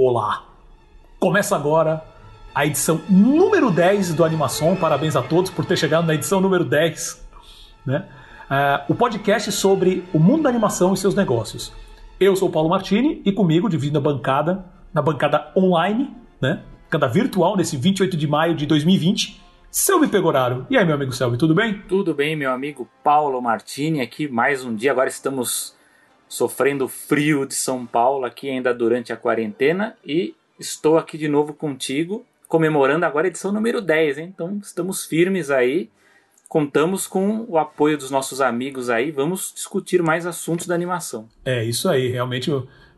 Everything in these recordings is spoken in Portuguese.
Olá! Começa agora a edição número 10 do Animação. Parabéns a todos por ter chegado na edição número 10. Né? Uh, o podcast sobre o mundo da animação e seus negócios. Eu sou o Paulo Martini e comigo, dividindo a bancada, na bancada online, né? bancada virtual, nesse 28 de maio de 2020, Selby Pegoraro. E aí, meu amigo Selby, tudo bem? Tudo bem, meu amigo Paulo Martini, aqui mais um dia. Agora estamos sofrendo frio de São Paulo aqui ainda durante a quarentena e estou aqui de novo contigo, comemorando agora a edição número 10, hein? Então estamos firmes aí, contamos com o apoio dos nossos amigos aí, vamos discutir mais assuntos da animação. É, isso aí, realmente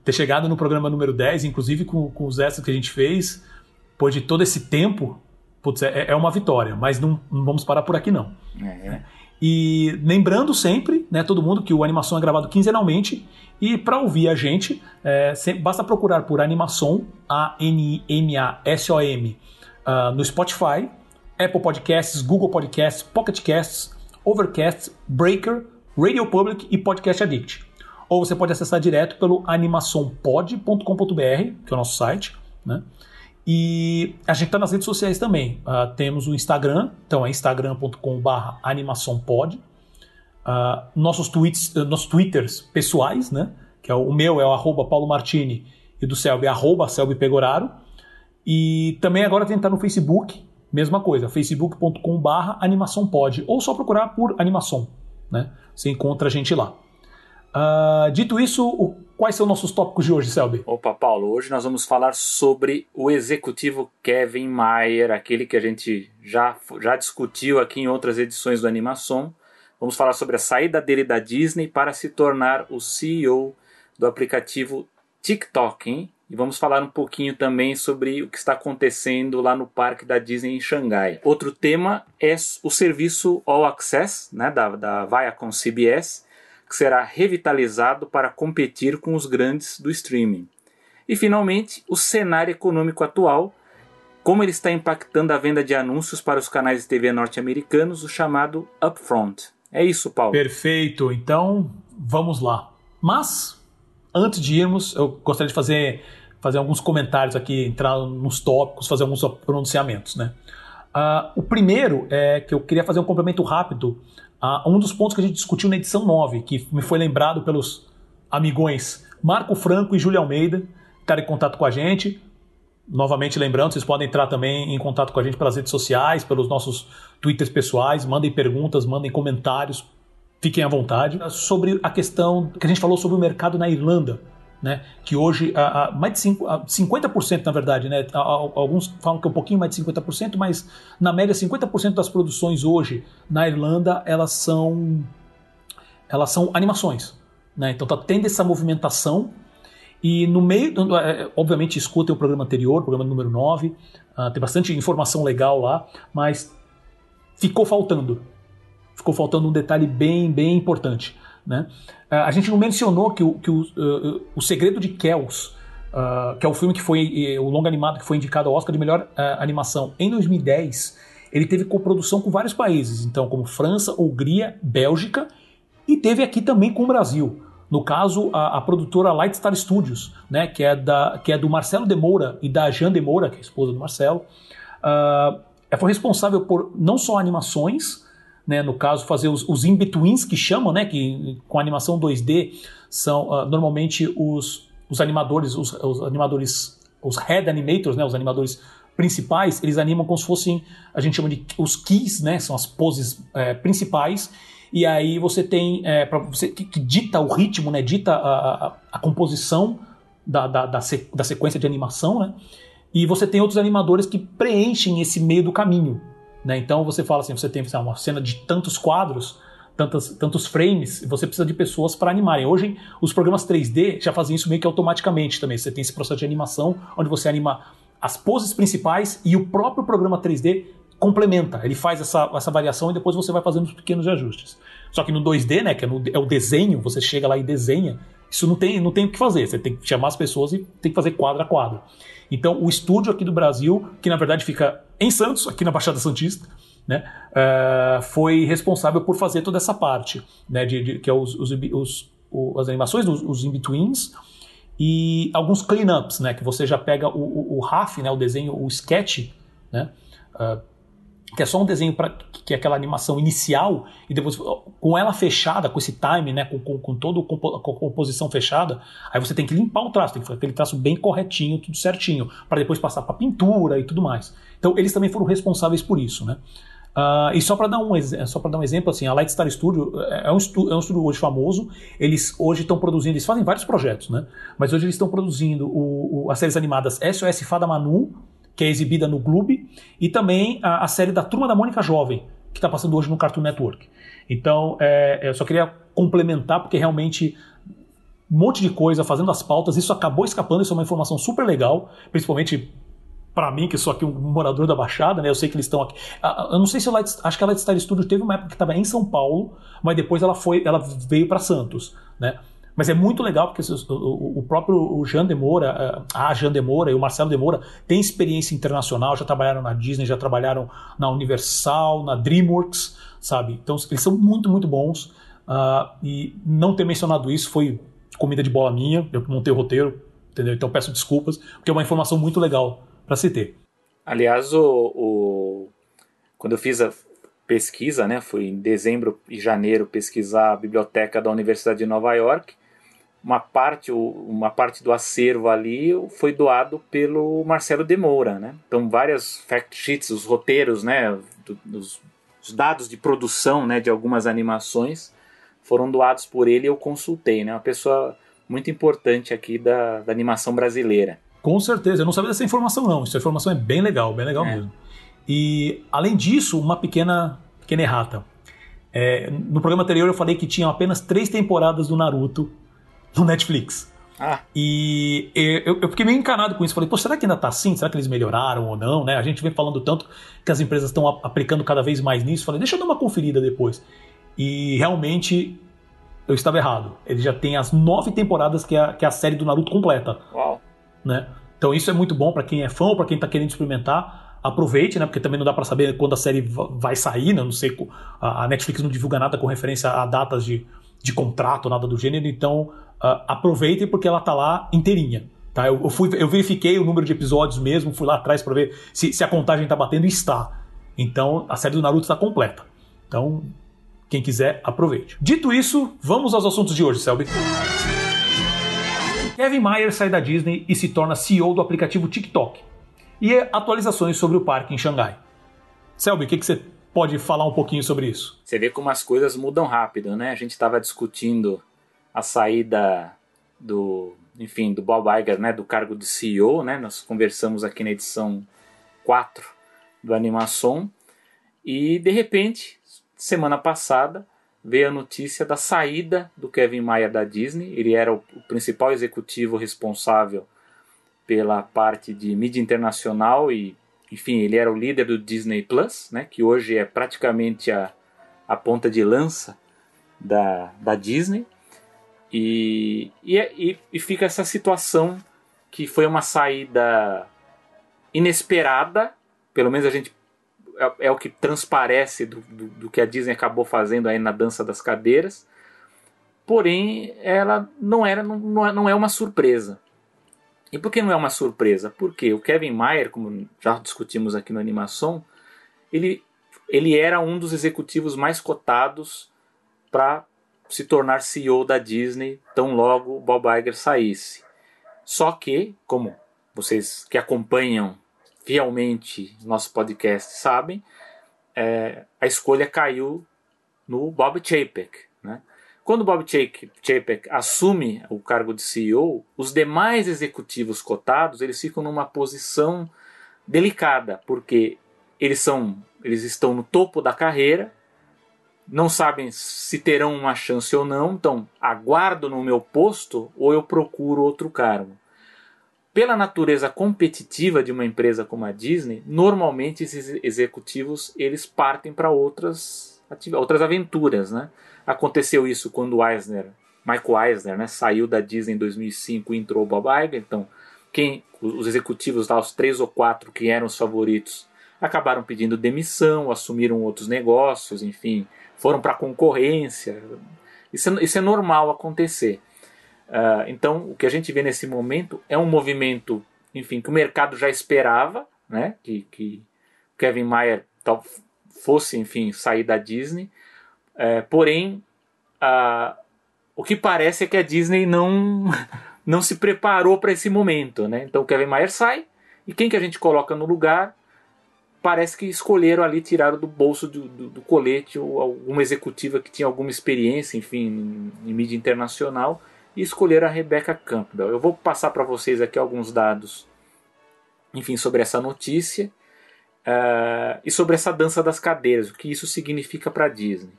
ter chegado no programa número 10, inclusive com, com os extras que a gente fez, depois de todo esse tempo, putz, é, é uma vitória, mas não, não vamos parar por aqui não. É. E lembrando sempre, né, todo mundo, que o Animação é gravado quinzenalmente. E para ouvir a gente, é, basta procurar por Animação, A-N-I-M-A-S-O-M, uh, no Spotify, Apple Podcasts, Google Podcasts, Pocket Casts, Overcast, Breaker, Radio Public e Podcast Addict. Ou você pode acessar direto pelo animaçãopod.com.br, que é o nosso site, né? E a gente está nas redes sociais também. Uh, temos o Instagram, então é instagram.com.br animaçãopod. Uh, nossos, tweets, uh, nossos twitters pessoais, né? Que é o, o meu é o arroba Paulo Martini e do Selby, arroba Selby Pegoraro. E também agora tentar no Facebook, mesma coisa, facebook.com.br animaçãopod. Ou só procurar por animação, né? Você encontra a gente lá. Uh, dito isso, o, quais são nossos tópicos de hoje, Selby? Opa, Paulo, hoje nós vamos falar sobre o executivo Kevin Mayer, aquele que a gente já, já discutiu aqui em outras edições do Animação. Vamos falar sobre a saída dele da Disney para se tornar o CEO do aplicativo TikTok, hein? E vamos falar um pouquinho também sobre o que está acontecendo lá no parque da Disney em Xangai. Outro tema é o serviço All Access, né, da, da Viacom CBS, que será revitalizado para competir com os grandes do streaming. E finalmente, o cenário econômico atual, como ele está impactando a venda de anúncios para os canais de TV norte-americanos, o chamado upfront. É isso, Paulo. Perfeito. Então, vamos lá. Mas, antes de irmos, eu gostaria de fazer, fazer alguns comentários aqui, entrar nos tópicos, fazer alguns pronunciamentos, né? Uh, o primeiro é que eu queria fazer um complemento rápido a um dos pontos que a gente discutiu na edição 9, que me foi lembrado pelos amigões Marco Franco e Júlio Almeida, estarem em contato com a gente. Novamente lembrando, vocês podem entrar também em contato com a gente pelas redes sociais, pelos nossos twitters pessoais, mandem perguntas, mandem comentários, fiquem à vontade. Sobre a questão que a gente falou sobre o mercado na Irlanda né? que hoje a, a, mais de 5, a 50% na verdade, né? A, alguns falam que é um pouquinho mais de 50%, mas na média 50% das produções hoje na Irlanda elas são elas são animações, né? Então tá tendo essa movimentação e no meio, é, obviamente escutem o programa anterior, programa número 9, uh, ah, tem bastante informação legal lá, mas ficou faltando. Ficou faltando um detalhe bem, bem importante. Né? Uh, a gente não mencionou que o, que o, uh, o Segredo de Kells, uh, que é o filme que foi o longa animado que foi indicado ao Oscar de melhor animação em 2010, ele teve coprodução com vários países, então como França, Hungria, Bélgica e teve aqui também com o Brasil. No caso, a, a produtora Light Star Studios, né, que, é da, que é do Marcelo de Moura e da Jean de Moura, que é a esposa do Marcelo, uh, foi responsável por não só animações, né, no caso, fazer os, os in-betweens que chamam, né, que com animação 2D são uh, normalmente os, os animadores, os, os, animadores, os head animators, né, os animadores principais, eles animam como se fossem, a gente chama de os keys, né, são as poses é, principais, e aí você tem, é, você que, que, dita o ritmo, né, dita a, a, a composição da, da, da, da sequência de animação, né, e você tem outros animadores que preenchem esse meio do caminho, né? Então você fala assim, você tem lá, uma cena de tantos quadros, tantos, tantos frames, você precisa de pessoas para animarem. Hoje os programas 3D já fazem isso meio que automaticamente também. Você tem esse processo de animação onde você anima as poses principais e o próprio programa 3D complementa. Ele faz essa, essa variação e depois você vai fazendo os pequenos ajustes. Só que no 2D, né, que é, no, é o desenho, você chega lá e desenha, isso não tem, não tem o que fazer. Você tem que chamar as pessoas e tem que fazer quadro a quadro. Então, o estúdio aqui do Brasil, que na verdade fica em Santos, aqui na Baixada Santista, né, uh, foi responsável por fazer toda essa parte, né, de, de que é os, os, os, as animações, os, os in-betweens, e alguns cleanups, né, que você já pega o, o, o RAF, né, o desenho, o sketch, né, uh, que é só um desenho para que é aquela animação inicial e depois com ela fechada, com esse time, né, com, com, com toda a composição fechada, aí você tem que limpar o traço, tem que fazer aquele traço bem corretinho, tudo certinho, para depois passar para pintura e tudo mais. Então eles também foram responsáveis por isso, né? Uh, e só para dar um só para dar um exemplo assim, a Light Star Studio é, é um, é um estúdio hoje famoso. Eles hoje estão produzindo, eles fazem vários projetos, né? Mas hoje eles estão produzindo o, o, as séries animadas SOS Fada Manu que é exibida no Clube, e também a, a série da Turma da Mônica Jovem, que está passando hoje no Cartoon Network. Então, é, eu só queria complementar, porque realmente um monte de coisa fazendo as pautas, isso acabou escapando, isso é uma informação super legal, principalmente para mim, que sou aqui um morador da Baixada, né? Eu sei que eles estão aqui. Eu não sei se a Light, acho que a Light Star Studio teve uma época que estava em São Paulo, mas depois ela foi, ela veio para Santos, né? Mas é muito legal porque o próprio Jean Demora, a Jean Demora e o Marcelo Demora têm experiência internacional, já trabalharam na Disney, já trabalharam na Universal, na DreamWorks, sabe? Então eles são muito, muito bons. Uh, e não ter mencionado isso foi comida de bola minha, eu montei o roteiro, entendeu? Então peço desculpas, porque é uma informação muito legal para se ter. Aliás, o, o, quando eu fiz a pesquisa, né, fui em dezembro e janeiro pesquisar a biblioteca da Universidade de Nova York, uma parte, uma parte do acervo ali foi doado pelo Marcelo de Moura, né? Então várias fact sheets, os roteiros, né, os, os dados de produção, né, de algumas animações foram doados por ele e eu consultei, né? Uma pessoa muito importante aqui da, da animação brasileira. Com certeza, eu não sabia dessa informação não. Essa informação é bem legal, bem legal é. mesmo. E além disso, uma pequena pequena errata. É, no programa anterior eu falei que tinha apenas três temporadas do Naruto no Netflix. Ah. E eu, eu, fiquei meio encanado com isso. Falei, pô, será que ainda tá assim? Será que eles melhoraram ou não? Né? A gente vem falando tanto que as empresas estão aplicando cada vez mais nisso. Falei, deixa eu dar uma conferida depois. E realmente eu estava errado. Ele já tem as nove temporadas que é, que a série do Naruto completa. Uau. Né? Então isso é muito bom para quem é fã ou para quem tá querendo experimentar. Aproveite, né? Porque também não dá para saber quando a série vai sair, né? Não sei, a Netflix não divulga nada com referência a datas de, de contrato, nada do gênero. Então uh, aproveitem porque ela tá lá inteirinha. Tá? Eu, eu, fui, eu verifiquei o número de episódios mesmo, fui lá atrás para ver se, se, a contagem tá batendo e está. Então a série do Naruto está completa. Então, quem quiser, aproveite. Dito isso, vamos aos assuntos de hoje, Selby. Kevin Mayer sai da Disney e se torna CEO do aplicativo TikTok. E atualizações sobre o parque em Xangai. Selby, o que, que você pode falar um pouquinho sobre isso? Você vê como as coisas mudam rápido, né? A gente estava discutindo a saída do, enfim, do Bob Iger, né, do cargo de CEO, né? Nós conversamos aqui na edição 4 do Animação e de repente, semana passada, veio a notícia da saída do Kevin Mayer da Disney. Ele era o principal executivo responsável pela parte de mídia internacional e, enfim, ele era o líder do Disney Plus, né, que hoje é praticamente a, a ponta de lança da, da Disney. E, e, e fica essa situação que foi uma saída inesperada, pelo menos a gente é, é o que transparece do, do, do, que a Disney acabou fazendo aí na dança das cadeiras. Porém, ela não era não, é, não é uma surpresa. E por que não é uma surpresa? Porque o Kevin Mayer, como já discutimos aqui no Animação, ele, ele era um dos executivos mais cotados para se tornar CEO da Disney tão logo Bob Iger saísse. Só que, como vocês que acompanham fielmente nosso podcast sabem, é, a escolha caiu no Bob Chapek. Né? Quando Bob Chapek assume o cargo de CEO, os demais executivos cotados eles ficam numa posição delicada, porque eles são eles estão no topo da carreira não sabem se terão uma chance ou não, então aguardo no meu posto ou eu procuro outro cargo. Pela natureza competitiva de uma empresa como a Disney, normalmente esses executivos eles partem para outras outras aventuras, né? Aconteceu isso quando Eisner, Michael Eisner, né, saiu da Disney em 2005 e entrou o Bob Iger. Então, quem os executivos lá, os três ou quatro que eram os favoritos, acabaram pedindo demissão, assumiram outros negócios, enfim, foram para a concorrência. Isso é, isso é normal acontecer. Uh, então, o que a gente vê nesse momento é um movimento, enfim, que o mercado já esperava, né? Que, que Kevin Mayer tal, fosse, enfim, sair da Disney. Uh, porém, uh, o que parece é que a Disney não, não se preparou para esse momento, né? Então, Kevin Mayer sai e quem que a gente coloca no lugar? Parece que escolheram ali, tiraram do bolso do, do, do colete alguma executiva que tinha alguma experiência, enfim, em, em mídia internacional e escolher a Rebecca Campbell. Eu vou passar para vocês aqui alguns dados, enfim, sobre essa notícia uh, e sobre essa dança das cadeiras, o que isso significa para a Disney.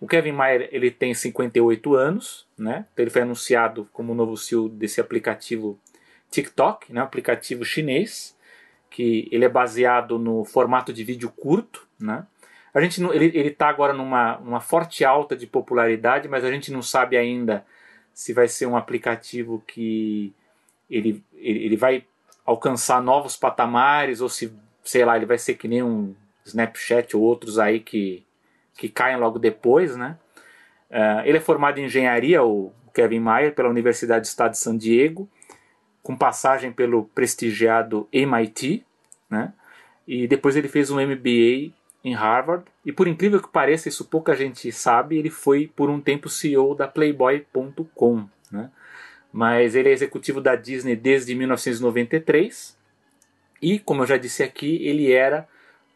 O Kevin Mayer ele tem 58 anos, né? Então ele foi anunciado como novo CEO desse aplicativo TikTok, né? aplicativo chinês, que ele é baseado no formato de vídeo curto, né? A gente ele está agora numa uma forte alta de popularidade, mas a gente não sabe ainda se vai ser um aplicativo que ele, ele, ele vai alcançar novos patamares ou se, sei lá, ele vai ser que nem um Snapchat ou outros aí que, que caem logo depois, né? Uh, ele é formado em engenharia, o Kevin Mayer, pela Universidade do Estado de San Diego, com passagem pelo prestigiado MIT, né? E depois ele fez um MBA em Harvard, e por incrível que pareça, isso pouca gente sabe, ele foi por um tempo CEO da Playboy.com. Né? Mas ele é executivo da Disney desde 1993, e, como eu já disse aqui, ele era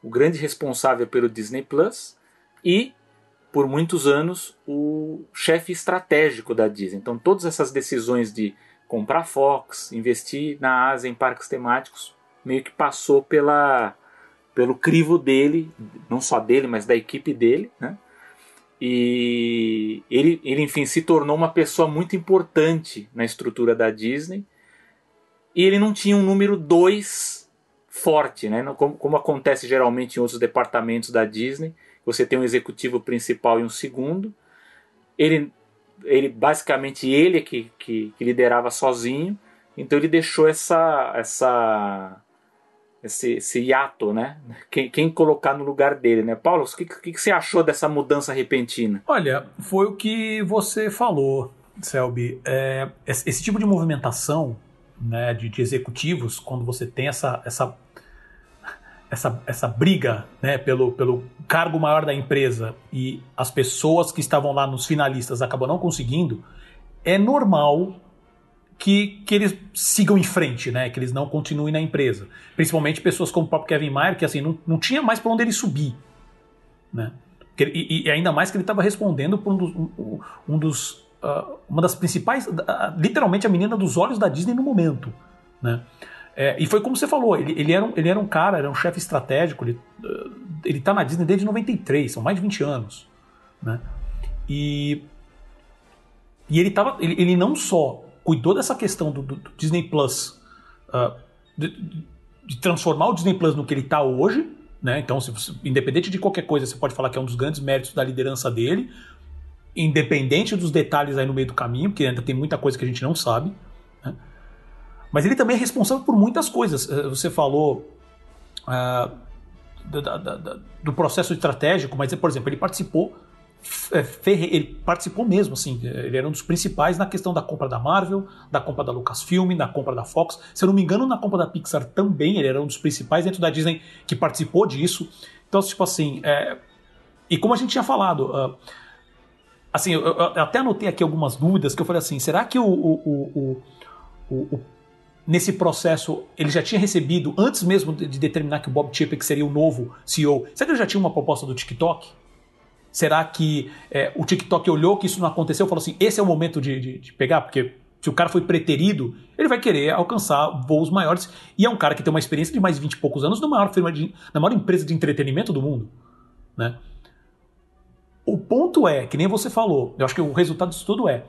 o grande responsável pelo Disney Plus e, por muitos anos, o chefe estratégico da Disney. Então, todas essas decisões de comprar Fox, investir na Ásia em parques temáticos, meio que passou pela pelo crivo dele, não só dele, mas da equipe dele, né? E ele, ele, enfim, se tornou uma pessoa muito importante na estrutura da Disney. E ele não tinha um número 2 forte, né? Como, como, acontece geralmente em outros departamentos da Disney. Você tem um executivo principal e um segundo. Ele, ele basicamente, ele que, que, que liderava sozinho. Então ele deixou essa, essa esse, esse hiato, né? Quem, quem, colocar no lugar dele, né? Paulo, o que, que, que, você achou dessa mudança repentina? Olha, foi o que você falou, Selby. É, esse tipo de movimentação né, de, de, executivos, quando você tem essa, essa, essa, essa briga né, pelo, pelo cargo maior da empresa e as pessoas que estavam lá nos finalistas acabam não conseguindo, é normal que, que eles sigam em frente, né? Que eles não continuem na empresa. Principalmente pessoas como o próprio Kevin Mayer, que assim, não, não tinha mais para onde ele subir. Né? E, e, ainda mais que ele estava respondendo por um dos. Um, um dos uh, uma das principais. Uh, literalmente a menina dos olhos da Disney no momento. Né? É, e foi como você falou, ele, ele, era, um, ele era um cara, era um chefe estratégico, ele, uh, ele tá na Disney desde 93, são mais de 20 anos. Né? E, e ele, tava, ele, ele não só cuidou dessa questão do, do, do Disney Plus, uh, de, de, transformar o Disney Plus no que ele está hoje, né? Então, se, independente de qualquer coisa, você pode falar que é um dos grandes méritos da liderança dele, independente dos detalhes aí no meio do caminho, porque ainda tem muita coisa que a gente não sabe. Né? Mas ele também é responsável por muitas coisas. Eh, você falou uh, do, do, processo estratégico, mas, por exemplo, ele participou é, ele participou mesmo, assim, ele era um dos principais na questão da compra da Marvel, da compra da Lucasfilm, da compra da Fox. Se eu não me engano, na compra da Pixar também, ele era um dos principais dentro da Disney que participou disso. Então, tipo assim, é... e como a gente tinha falado, uh, assim, eu, eu, até anotei aqui algumas dúvidas que eu falei assim, será que o, o, o, o nesse processo ele já tinha recebido, antes mesmo de, de determinar que o Bob Chapek seria o novo CEO, será que ele já tinha uma proposta do TikTok? Será que é, o TikTok olhou que isso não aconteceu e falou assim: esse é o momento de, de, de, pegar? Porque se o cara foi preterido, ele vai querer alcançar voos maiores. E é um cara que tem uma experiência de mais de 20 e poucos anos na maior, firma de, na maior empresa de entretenimento do mundo. Né? O ponto é, que nem você falou, eu acho que o resultado disso tudo é.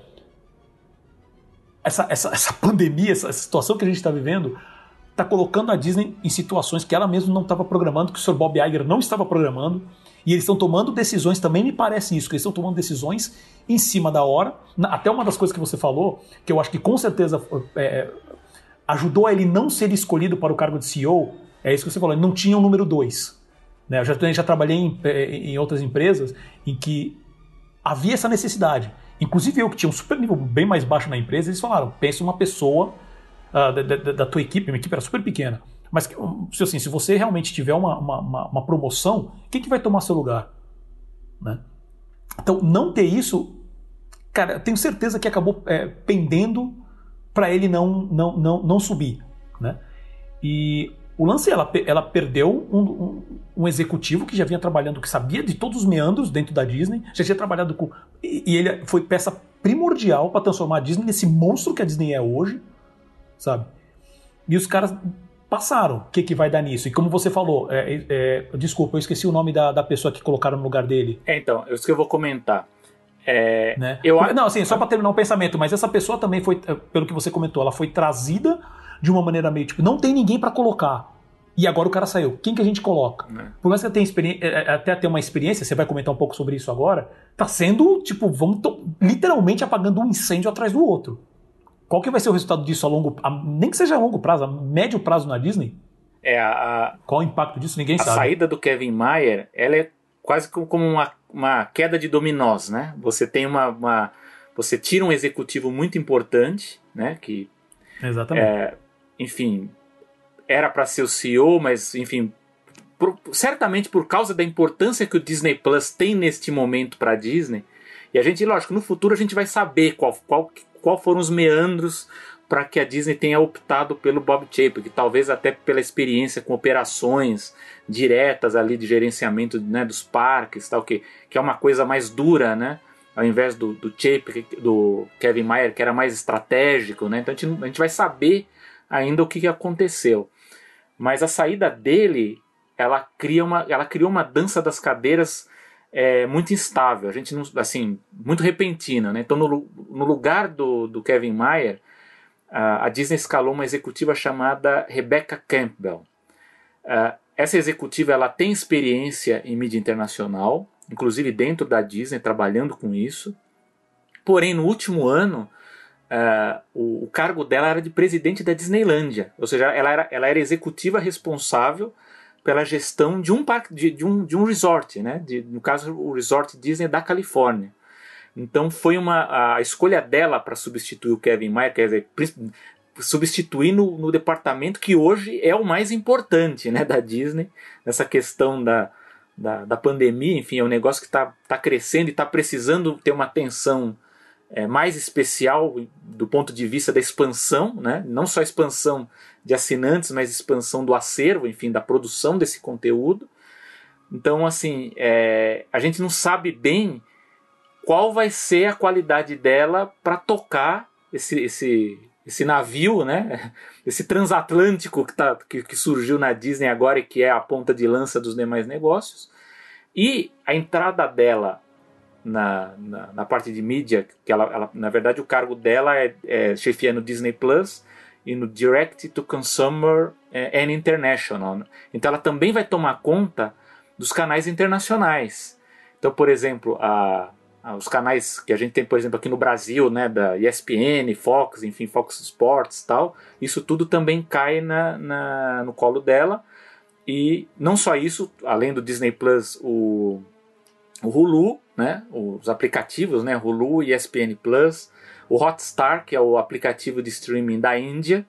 Essa, essa, essa pandemia, essa situação que a gente está vivendo, está colocando a Disney em situações que ela mesma não estava programando, que o Sr. Bob Iger não estava programando e eles estão tomando decisões, também me parece isso, que eles estão tomando decisões em cima da hora. Até uma das coisas que você falou, que eu acho que com certeza é, ajudou a ele não ser escolhido para o cargo de CEO, é isso que você falou, ele não tinha o um número 2. Né? Eu já, já trabalhei em, é, em outras empresas em que havia essa necessidade. Inclusive eu que tinha um super nível bem mais baixo na empresa, eles falaram, pensa uma pessoa uh, da, da, da, tua equipe, minha equipe era super pequena, mas assim, se você realmente tiver uma, uma, uma, promoção, quem que vai tomar seu lugar? Né? Então, não ter isso, cara, eu tenho certeza que acabou é, pendendo para ele não, não, não, não subir. Né? E o lance, ela, ela perdeu um, um, um, executivo que já vinha trabalhando, que sabia de todos os meandros dentro da Disney, já tinha trabalhado com. E, e ele foi peça primordial para transformar a Disney nesse monstro que a Disney é hoje, sabe? E os caras passaram. O que, que vai dar nisso? E como você falou, é, é, desculpa, eu esqueci o nome da, da pessoa que colocaram no lugar dele. É, então, é isso que eu vou comentar. É, né? eu... Não, assim, só para terminar o pensamento, mas essa pessoa também foi, é, pelo que você comentou, ela foi trazida de uma maneira meio tipo, não tem ninguém para colocar. E agora o cara saiu. Quem que a gente coloca? É. Por mais que tenha experiência, é, até ter uma experiência, você vai comentar um pouco sobre isso agora, tá sendo, tipo, vamos literalmente apagando um incêndio atrás do outro. Qual que vai ser o resultado disso a longo, a, nem que seja a longo prazo, a médio prazo na Disney? É a, Qual o impacto disso? Ninguém a sabe. A saída do Kevin Mayer, ela é quase como uma, uma queda de dominós, né? Você tem uma, uma você tira um executivo muito importante, né? Que exatamente. É, enfim, era para ser o CEO, mas enfim, por, certamente por causa da importância que o Disney Plus tem neste momento para a Disney. E a gente, lógico, no futuro a gente vai saber qual, qual, qual foram os meandros para que a Disney tenha optado pelo Bob Chapek, talvez até pela experiência com operações diretas ali de gerenciamento né, dos parques, tal que, que é uma coisa mais dura, né? Ao invés do, do Chapek, do Kevin Mayer, que era mais estratégico, né? Então a gente, a gente vai saber ainda o que, aconteceu. Mas a saída dele, ela cria uma, ela criou uma dança das cadeiras é, muito instável, a gente não, assim, muito repentina, né? Então no, no lugar do, do Kevin Mayer, a, a Disney escalou uma executiva chamada Rebecca Campbell. Essa executiva ela tem experiência em mídia internacional, inclusive dentro da Disney, trabalhando com isso. Porém, no último ano, uh, o, cargo dela era de presidente da Disneylândia, ou seja, ela era, ela era executiva responsável pela gestão de um parque, de, de, um, de um resort, né? De, no caso, o Resort Disney da Califórnia. Então foi uma a escolha dela para substituir o Kevin Mayer, quer dizer, substituir no, no, departamento que hoje é o mais importante né, da Disney, nessa questão da, da, da pandemia, enfim, é um negócio que está tá crescendo e está precisando ter uma atenção é, mais especial do ponto de vista da expansão, né? não só expansão de assinantes, mas expansão do acervo, enfim, da produção desse conteúdo. Então, assim, é, a gente não sabe bem qual vai ser a qualidade dela para tocar esse, esse, esse navio, né? Esse transatlântico que, tá, que, que, surgiu na Disney agora e que é a ponta de lança dos demais negócios. E a entrada dela na, na, na parte de mídia, que ela, ela, na verdade o cargo dela é, é chefia no Disney Plus e no Direct to Consumer é, and International. Então ela também vai tomar conta dos canais internacionais. Então, por exemplo, a, a, os canais que a gente tem, por exemplo, aqui no Brasil, né, da ESPN, Fox, enfim, Fox Sports tal, isso tudo também cai na, na, no colo dela. E não só isso, além do Disney Plus, o, o Hulu, né, os aplicativos, né, Hulu e ESPN Plus, o Hotstar, que é o aplicativo de streaming da Índia,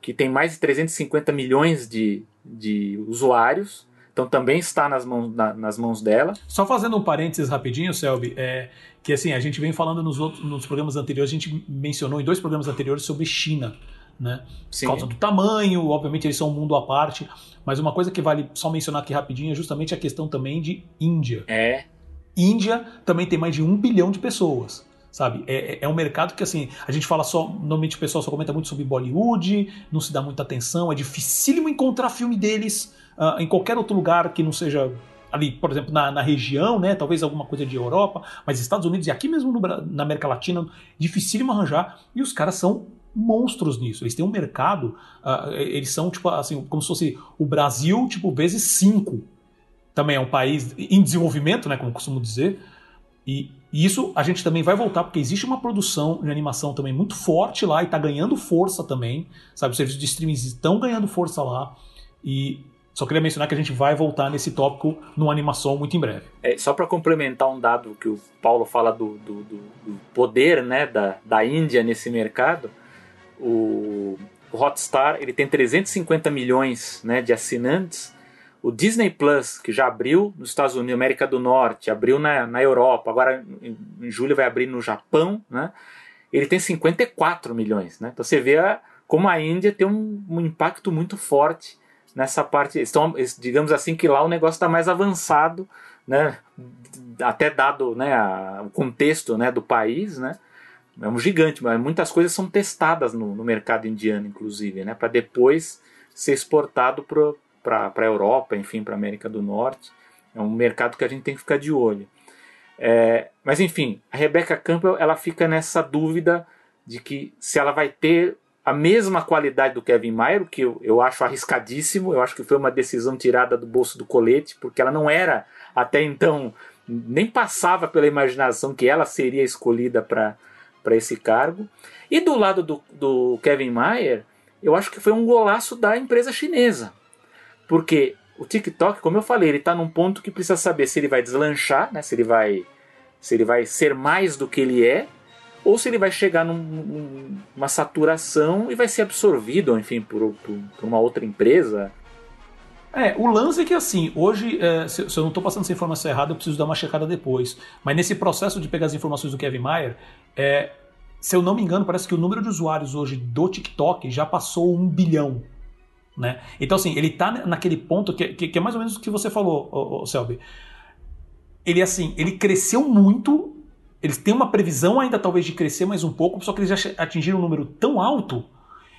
que tem mais de 350 milhões de, de usuários. Então também está nas mãos, na, nas mãos dela. Só fazendo um parênteses rapidinho, Selby, é que assim, a gente vem falando nos, outros, nos programas anteriores, a gente mencionou em dois programas anteriores sobre China. Né? Por causa do tamanho, obviamente eles são um mundo à parte, mas uma coisa que vale só mencionar aqui rapidinho é justamente a questão também de Índia. É. Índia também tem mais de um bilhão de pessoas sabe? É, é, é um mercado que, assim, a gente fala só, normalmente o pessoal só comenta muito sobre Bollywood, não se dá muita atenção, é dificílimo encontrar filme deles uh, em qualquer outro lugar que não seja ali, por exemplo, na, na, região, né? Talvez alguma coisa de Europa, mas Estados Unidos e aqui mesmo no, na América Latina, dificílimo arranjar, e os caras são monstros nisso. Eles têm um mercado, uh, eles são, tipo, assim, como se fosse o Brasil, tipo, vezes cinco. Também é um país em desenvolvimento, né? Como costumo dizer. E e isso a gente também vai voltar, porque existe uma produção de animação também muito forte lá e está ganhando força também, sabe? Os serviços de streaming estão ganhando força lá. E Só queria mencionar que a gente vai voltar nesse tópico no animação muito em breve. É, só para complementar um dado que o Paulo fala do, do, do, do poder né, da, da Índia nesse mercado, o, o Hotstar ele tem 350 milhões né, de assinantes. O Disney Plus, que já abriu nos Estados Unidos, América do Norte, abriu na, na Europa, agora em, em julho vai abrir no Japão, né, ele tem 54 milhões. Né? Então você vê a, como a Índia tem um, um impacto muito forte nessa parte. Estão, digamos assim, que lá o negócio está mais avançado, né? até dado né, a, o contexto né, do país. Né? É um gigante, mas muitas coisas são testadas no, no mercado indiano, inclusive, né, para depois ser exportado para a Europa, enfim, para a América do Norte. É um mercado que a gente tem que ficar de olho. É, mas enfim, a Rebecca Campbell ela fica nessa dúvida de que se ela vai ter a mesma qualidade do Kevin Mayer, o que eu, eu acho arriscadíssimo, eu acho que foi uma decisão tirada do bolso do colete, porque ela não era até então, nem passava pela imaginação que ela seria escolhida para esse cargo. E do lado do, do Kevin Mayer, eu acho que foi um golaço da empresa chinesa, porque o TikTok, como eu falei, ele está num ponto que precisa saber se ele vai deslanchar, né, se ele vai se ele vai ser mais do que ele é, ou se ele vai chegar numa num, saturação e vai ser absorvido, enfim, por, por, por, uma outra empresa. É, o lance é que assim, hoje, é, se, se, eu não estou passando essa informação errada, eu preciso dar uma checada depois. Mas nesse processo de pegar as informações do Kevin Mayer, é, se eu não me engano, parece que o número de usuários hoje do TikTok já passou um bilhão. Né? Então, assim, ele está naquele ponto que, que, que, é mais ou menos o que você falou, ô, ô, Selby. Ele, assim, ele cresceu muito eles têm uma previsão ainda talvez de crescer mais um pouco, só que eles já atingiram um número tão alto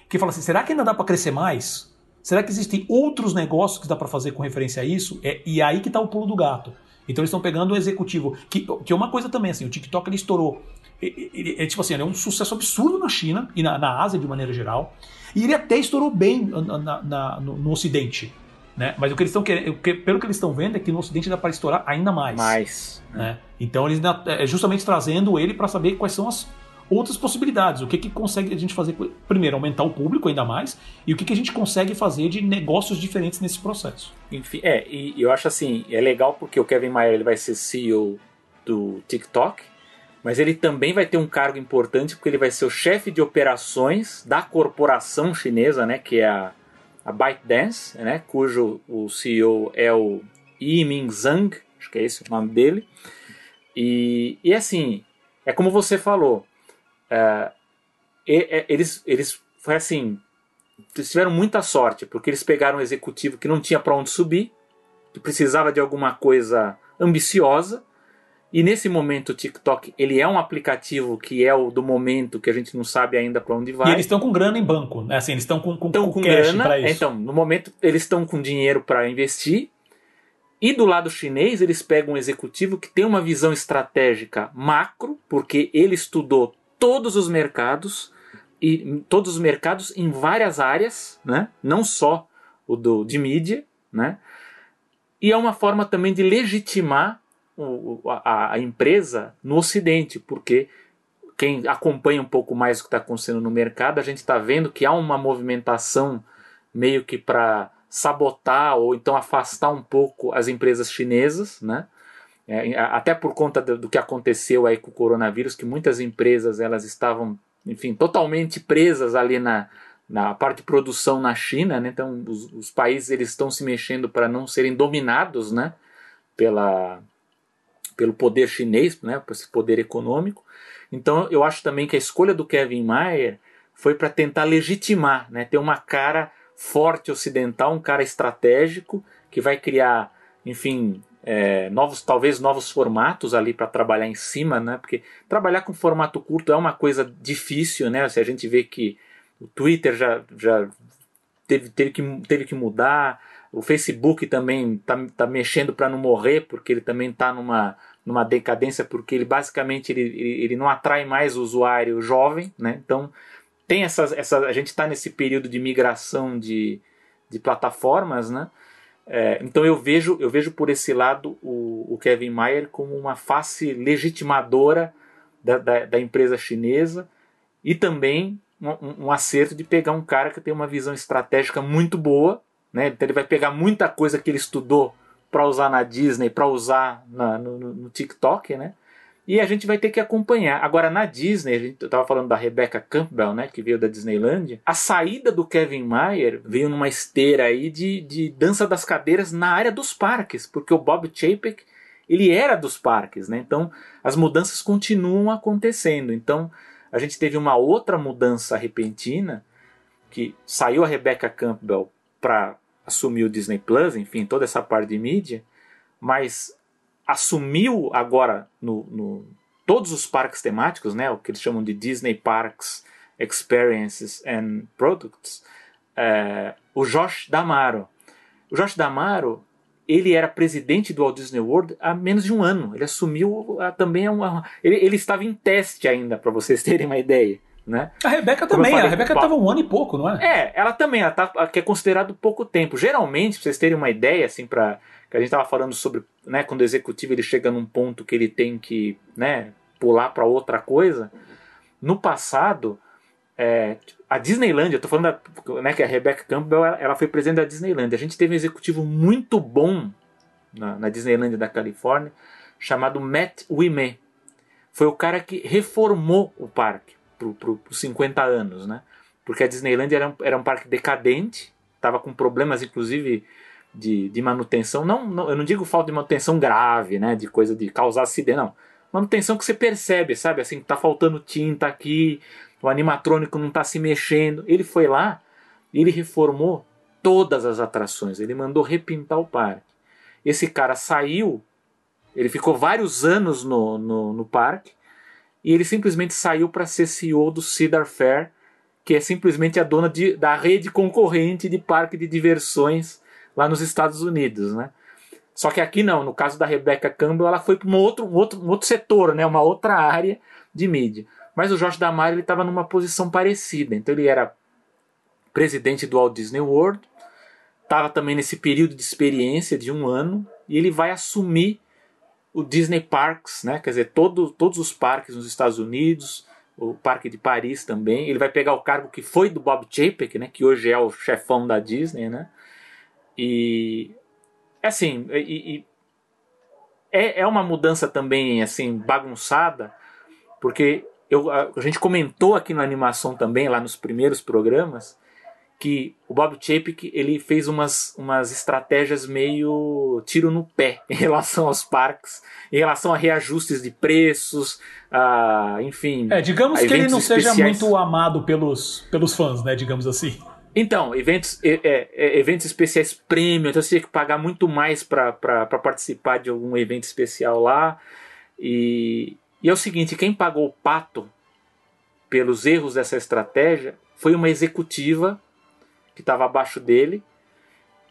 que fala assim: será que ainda dá para crescer mais? Será que existem outros negócios que dá para fazer com referência a isso? É, e é aí que está o pulo do gato. Então eles estão pegando o executivo, que, que é uma coisa também, assim, o TikTok ele estourou. Ele, é tipo assim, ele é um sucesso absurdo na China e na, na Ásia de maneira geral. E ele até estourou bem na, na, no, no Ocidente. Né? Mas o que eles estão querendo, pelo que eles estão vendo, é que no Ocidente dá para estourar ainda mais. Mais. Né? Então eles é justamente trazendo ele para saber quais são as outras possibilidades. O que, que consegue a gente fazer? Primeiro, aumentar o público ainda mais, e o que, que a gente consegue fazer de negócios diferentes nesse processo. Enfim, é, e eu acho assim, é legal porque o Kevin Mayer ele vai ser CEO do TikTok, mas ele também vai ter um cargo importante porque ele vai ser o chefe de operações da corporação chinesa, né, que é a a ByteDance, né, cujo o CEO é o Yiming Zhang, acho que é esse o nome dele. E, e assim, é como você falou, é, eles, eles foi assim, eles tiveram muita sorte, porque eles pegaram um executivo que não tinha para onde subir, que precisava de alguma coisa ambiciosa, e nesse momento o TikTok ele é um aplicativo que é o do momento que a gente não sabe ainda para onde vai. E eles estão com grana em banco, né? Assim, eles estão com, com, com, com grana isso. Então, no momento eles estão com dinheiro para investir. E do lado chinês eles pegam um executivo que tem uma visão estratégica macro, porque ele estudou todos os mercados e todos os mercados em várias áreas, né? Não só o do de mídia, né? E é uma forma também de legitimar a, a empresa no Ocidente, porque quem acompanha um pouco mais o que está acontecendo no mercado, a gente está vendo que há uma movimentação meio que para sabotar ou então afastar um pouco as empresas chinesas, né? É, até por conta do, do, que aconteceu aí com o coronavírus, que muitas empresas elas estavam, enfim, totalmente presas ali na, na parte de produção na China, né? Então os, os países eles estão se mexendo para não serem dominados, né? Pela, pelo poder chinês, né, por esse poder econômico. Então eu acho também que a escolha do Kevin Mayer foi para tentar legitimar, né, ter uma cara forte ocidental, um cara estratégico que vai criar, enfim, é, novos, talvez novos formatos ali para trabalhar em cima, né? Porque trabalhar com formato curto é uma coisa difícil, né? Se a gente vê que o Twitter já, já teve, teve, que, teve que mudar, o Facebook também está tá mexendo para não morrer, porque ele também está numa, numa decadência, porque ele basicamente ele, ele não atrai mais o usuário jovem, né? Então tem essas, essa, a gente está nesse período de migração de, de plataformas, né? É, então eu vejo, eu vejo por esse lado o, o Kevin Mayer como uma face legitimadora da, da, da empresa chinesa e também um, um, acerto de pegar um cara que tem uma visão estratégica muito boa né? Então ele vai pegar muita coisa que ele estudou para usar na Disney, para usar na, no, no, TikTok, né? E a gente vai ter que acompanhar. Agora, na Disney, a gente, estava falando da Rebecca Campbell, né, que veio da Disneyland. A saída do Kevin Mayer veio numa esteira aí de, de dança das cadeiras na área dos parques, porque o Bob Chapek ele era dos parques, né? Então, as mudanças continuam acontecendo. Então, a gente teve uma outra mudança repentina, que saiu a Rebecca Campbell para assumir o Disney Plus, enfim, toda essa parte de mídia, mas assumiu agora no, no, todos os parques temáticos, né, o que eles chamam de Disney Parks Experiences and Products, é, o Josh Damaro. O Josh Damaro ele era presidente do Walt Disney World há menos de um ano. Ele assumiu a, também uma, ele, ele estava em teste ainda, para vocês terem uma ideia. Né? A Rebeca também, falei, a Rebeca estava um ano e pouco, não é? É, ela também, ela tá, que é considerado pouco tempo. Geralmente, para vocês terem uma ideia, assim, para que a gente estava falando sobre, né, quando o executivo ele chega num ponto que ele tem que, né, pular para outra coisa. No passado, é, a Disneyland, eu tô falando da, né, que a Rebecca Campbell ela, ela, foi presidente da Disneyland. A gente teve um executivo muito bom na, na Disneyland da Califórnia, chamado Matt Wimé. Foi o cara que reformou o parque por 50 anos, né? Porque a Disneyland era um, era um parque decadente, estava com problemas, inclusive, de, de manutenção. Não, não, eu não digo falta de manutenção grave, né? De coisa de causar acidente, não. Manutenção que você percebe, sabe? Assim, tá faltando tinta aqui, o animatrônico não está se mexendo. Ele foi lá ele reformou todas as atrações. Ele mandou repintar o parque. Esse cara saiu, ele ficou vários anos no, no, no parque e ele simplesmente saiu para ser CEO do Cedar Fair, que é simplesmente a dona de, da rede concorrente de parque de diversões lá nos Estados Unidos, né? Só que aqui não, no caso da Rebecca Campbell, ela foi para um outro, um, outro, um outro setor, né? uma outra área de mídia. Mas o Jorge Damar estava numa posição parecida. Então ele era presidente do Walt Disney World, estava também nesse período de experiência de um ano, e ele vai assumir o Disney Parks, né? quer dizer, todo, todos os parques nos Estados Unidos, o Parque de Paris também. Ele vai pegar o cargo que foi do Bob Chapek, né? que hoje é o chefão da Disney. Né? E assim, e, e é, é uma mudança também assim bagunçada, porque eu, a, a, gente comentou aqui na animação também, lá nos primeiros programas, que o Bob Chapek ele fez umas, umas estratégias meio tiro no pé em relação aos parques, em relação a reajustes de preços, a, enfim. É, digamos que ele não especiais. seja muito amado pelos, pelos fãs, né? Digamos assim. Então, eventos, é, é, eventos especiais premium, então você tinha que pagar muito mais para participar de algum evento especial lá. E, e é o seguinte: quem pagou o pato pelos erros dessa estratégia foi uma executiva que estava abaixo dele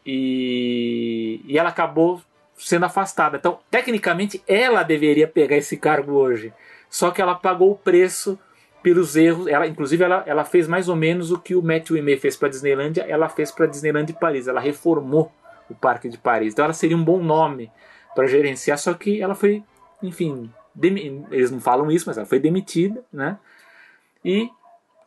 e, e ela acabou sendo afastada. Então, tecnicamente, ela deveria pegar esse cargo hoje. Só que ela pagou o preço pelos erros. Ela, inclusive, ela, ela fez mais ou menos o que o Matthew May fez para a Disneylandia, ela fez para a Disneyland de Paris. Ela reformou o Parque de Paris. Então, ela seria um bom nome para gerenciar, só que ela foi, enfim, eles não falam isso, mas ela foi demitida, né? E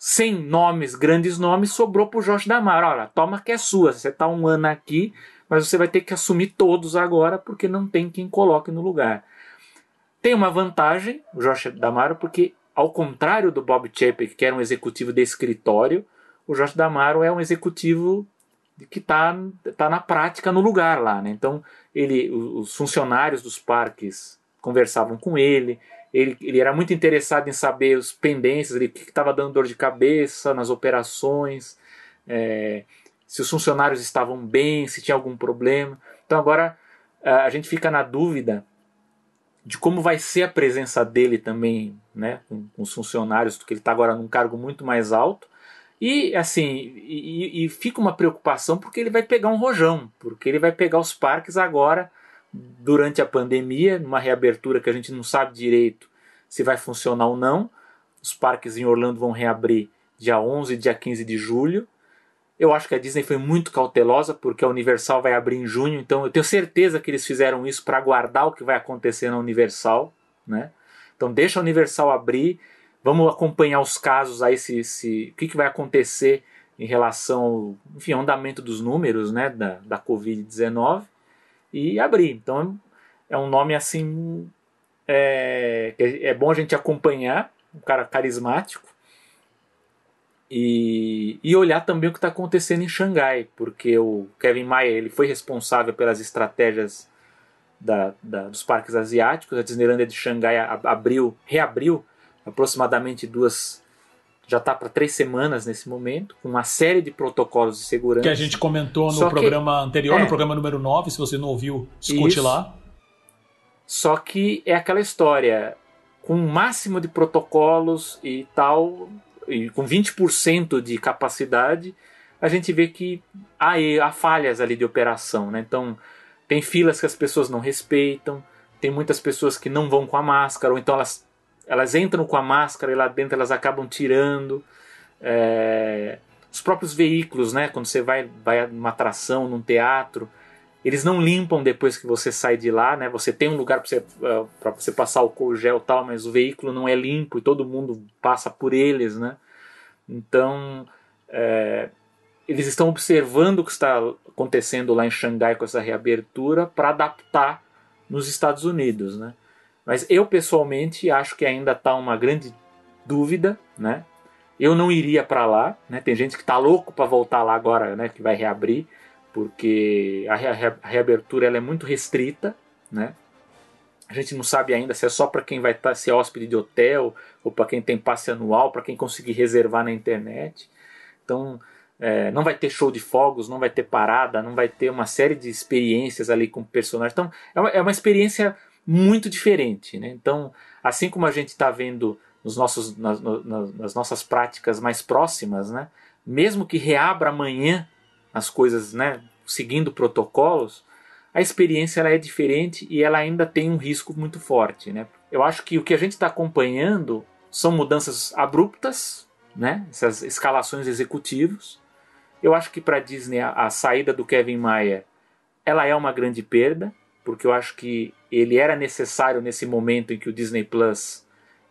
sem nomes, grandes nomes, sobrou para o Jorge Damar. Olha, toma que é sua. Você está um ano aqui, mas você vai ter que assumir todos agora porque não tem quem coloque no lugar. Tem uma vantagem, o Jorge Damaro, porque ao contrário do Bob Chapek, que era um executivo de escritório, o Jorge Damaro é um executivo que está tá na prática no lugar lá. Né? Então, ele, os funcionários dos parques conversavam com ele. Ele, ele era muito interessado em saber os pendências, o que estava dando dor de cabeça nas operações, é, se os funcionários estavam bem, se tinha algum problema. Então agora a gente fica na dúvida de como vai ser a presença dele também né, com, com os funcionários, porque ele está agora num cargo muito mais alto. E assim, e, e, fica uma preocupação porque ele vai pegar um rojão, porque ele vai pegar os parques agora durante a pandemia, numa reabertura que a gente não sabe direito se vai funcionar ou não. Os parques em Orlando vão reabrir dia 11 e dia 15 de julho. Eu acho que a Disney foi muito cautelosa porque a Universal vai abrir em junho, então eu tenho certeza que eles fizeram isso para aguardar o que vai acontecer na Universal, né? Então deixa a Universal abrir, vamos acompanhar os casos aí se, se o que, que vai acontecer em relação enfim, ao andamento dos números né, da, da Covid-19 e abrir. Então é um nome assim é, é bom a gente acompanhar, um cara carismático, e, e olhar também o que está acontecendo em Xangai, porque o Kevin Mayer ele foi responsável pelas estratégias da, da, dos parques asiáticos. A Disneylandia de Xangai abriu, reabriu aproximadamente duas, já está para três semanas nesse momento, com uma série de protocolos de segurança. Que a gente comentou no Só programa que, anterior, é, no programa número 9, se você não ouviu, escute isso. lá. Só que é aquela história, com o máximo de protocolos e tal, e com 20% de capacidade, a gente vê que há, há falhas ali de operação. Né? Então, tem filas que as pessoas não respeitam, tem muitas pessoas que não vão com a máscara, ou então elas, elas entram com a máscara e lá dentro elas acabam tirando. É, os próprios veículos, né? quando você vai, vai numa atração, num teatro, eles não limpam depois que você sai de lá, né? Você tem um lugar para você, uh, você passar o gel e tal, mas o veículo não é limpo e todo mundo passa por eles, né? Então, é, eles estão observando o que está acontecendo lá em Xangai com essa reabertura para adaptar nos Estados Unidos, né? Mas eu pessoalmente acho que ainda está uma grande dúvida, né? Eu não iria para lá, né? Tem gente que está louco para voltar lá agora, né? Que vai reabrir porque a, reabertura ela é muito restrita, né? A gente não sabe ainda se é só para quem vai estar tá, ser hóspede de hotel ou para quem tem passe anual, para quem conseguir reservar na internet. Então, é, não vai ter show de fogos, não vai ter parada, não vai ter uma série de experiências ali com personagens. Então, é uma, é uma experiência muito diferente. Né? Então, assim como a gente está vendo nos nossos, nas, nas, nossas práticas mais próximas, né? mesmo que reabra amanhã as coisas, né, seguindo protocolos, a experiência ela é diferente e ela ainda tem um risco muito forte, né? Eu acho que o que a gente está acompanhando são mudanças abruptas, né? Essas escalações executivos. Eu acho que para a Disney a, a saída do Kevin Mayer ela é uma grande perda, porque eu acho que ele era necessário nesse momento em que o Disney Plus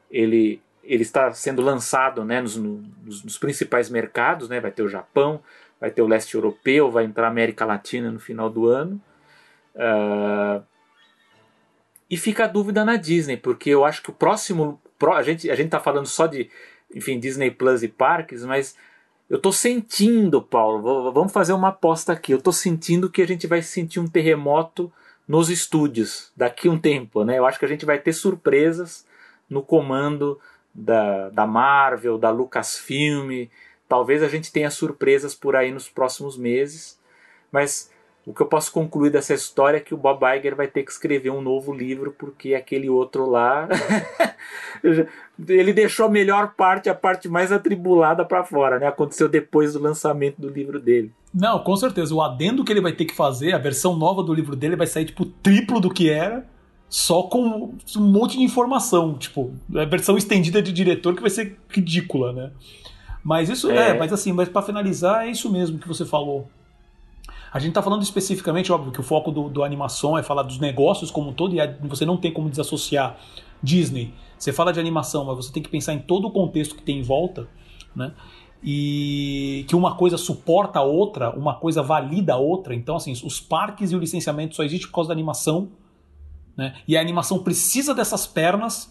ele ele está sendo lançado né, nos, nos, nos principais mercados, né, vai ter o Japão, vai ter o leste europeu, vai entrar a América Latina no final do ano. Uh, e fica a dúvida na Disney, porque eu acho que o próximo. A gente a gente está falando só de enfim, Disney Plus e parques, mas eu estou sentindo, Paulo, vamos fazer uma aposta aqui. Eu estou sentindo que a gente vai sentir um terremoto nos estúdios daqui um tempo, né? Eu acho que a gente vai ter surpresas no comando da, da Marvel, da Lucasfilm, Talvez a gente tenha surpresas por aí nos próximos meses, mas o que eu posso concluir dessa história é que o Bob Iger vai ter que escrever um novo livro porque aquele outro lá ele deixou a melhor parte, a parte mais atribulada para fora, né? Aconteceu depois do lançamento do livro dele. Não, com certeza. O adendo que ele vai ter que fazer, a versão nova do livro dele vai sair tipo triplo do que era, só com um monte de informação, tipo, a versão estendida de diretor que vai ser ridícula, né? Mas isso é, é mas assim, mas para finalizar, é isso mesmo que você falou. A gente está falando especificamente, óbvio, que o foco do, do animação é falar dos negócios como um todo, e você não tem como desassociar Disney. Você fala de animação, mas você tem que pensar em todo o contexto que tem em volta, né? E que uma coisa suporta a outra, uma coisa valida a outra. Então, assim, os parques e o licenciamento só existe por causa da animação, né? E a animação precisa dessas pernas uh,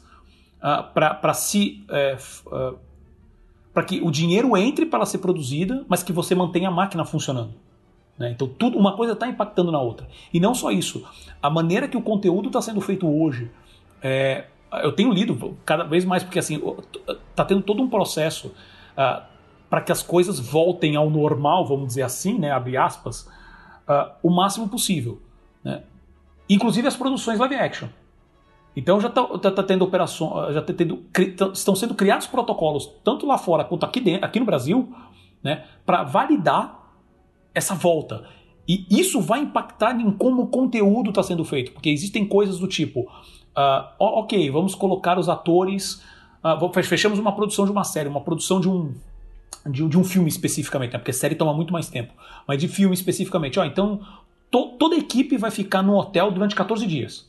ah, para se uh, uh, para que o dinheiro entre para ela ser produzida, mas que você mantenha a máquina funcionando. Né? Então, tudo, uma coisa está impactando na outra. E não só isso, a maneira que o conteúdo está sendo feito hoje. É, eu tenho lido cada vez mais, porque assim, está tendo todo um processo uh, para que as coisas voltem ao normal, vamos dizer assim, né, abre aspas, uh, o máximo possível. Né? Inclusive as produções live action. Então já está tá, tá tendo operações, já tá tendo, estão sendo criados protocolos tanto lá fora quanto aqui dentro, aqui no Brasil, né, para validar essa volta. E isso vai impactar em como o conteúdo está sendo feito, porque existem coisas do tipo, uh, ok, vamos colocar os atores, uh, fechamos uma produção de uma série, uma produção de um de, de um filme especificamente, né, porque série toma muito mais tempo, mas de filme especificamente, ó, então to, toda a equipe vai ficar no hotel durante 14 dias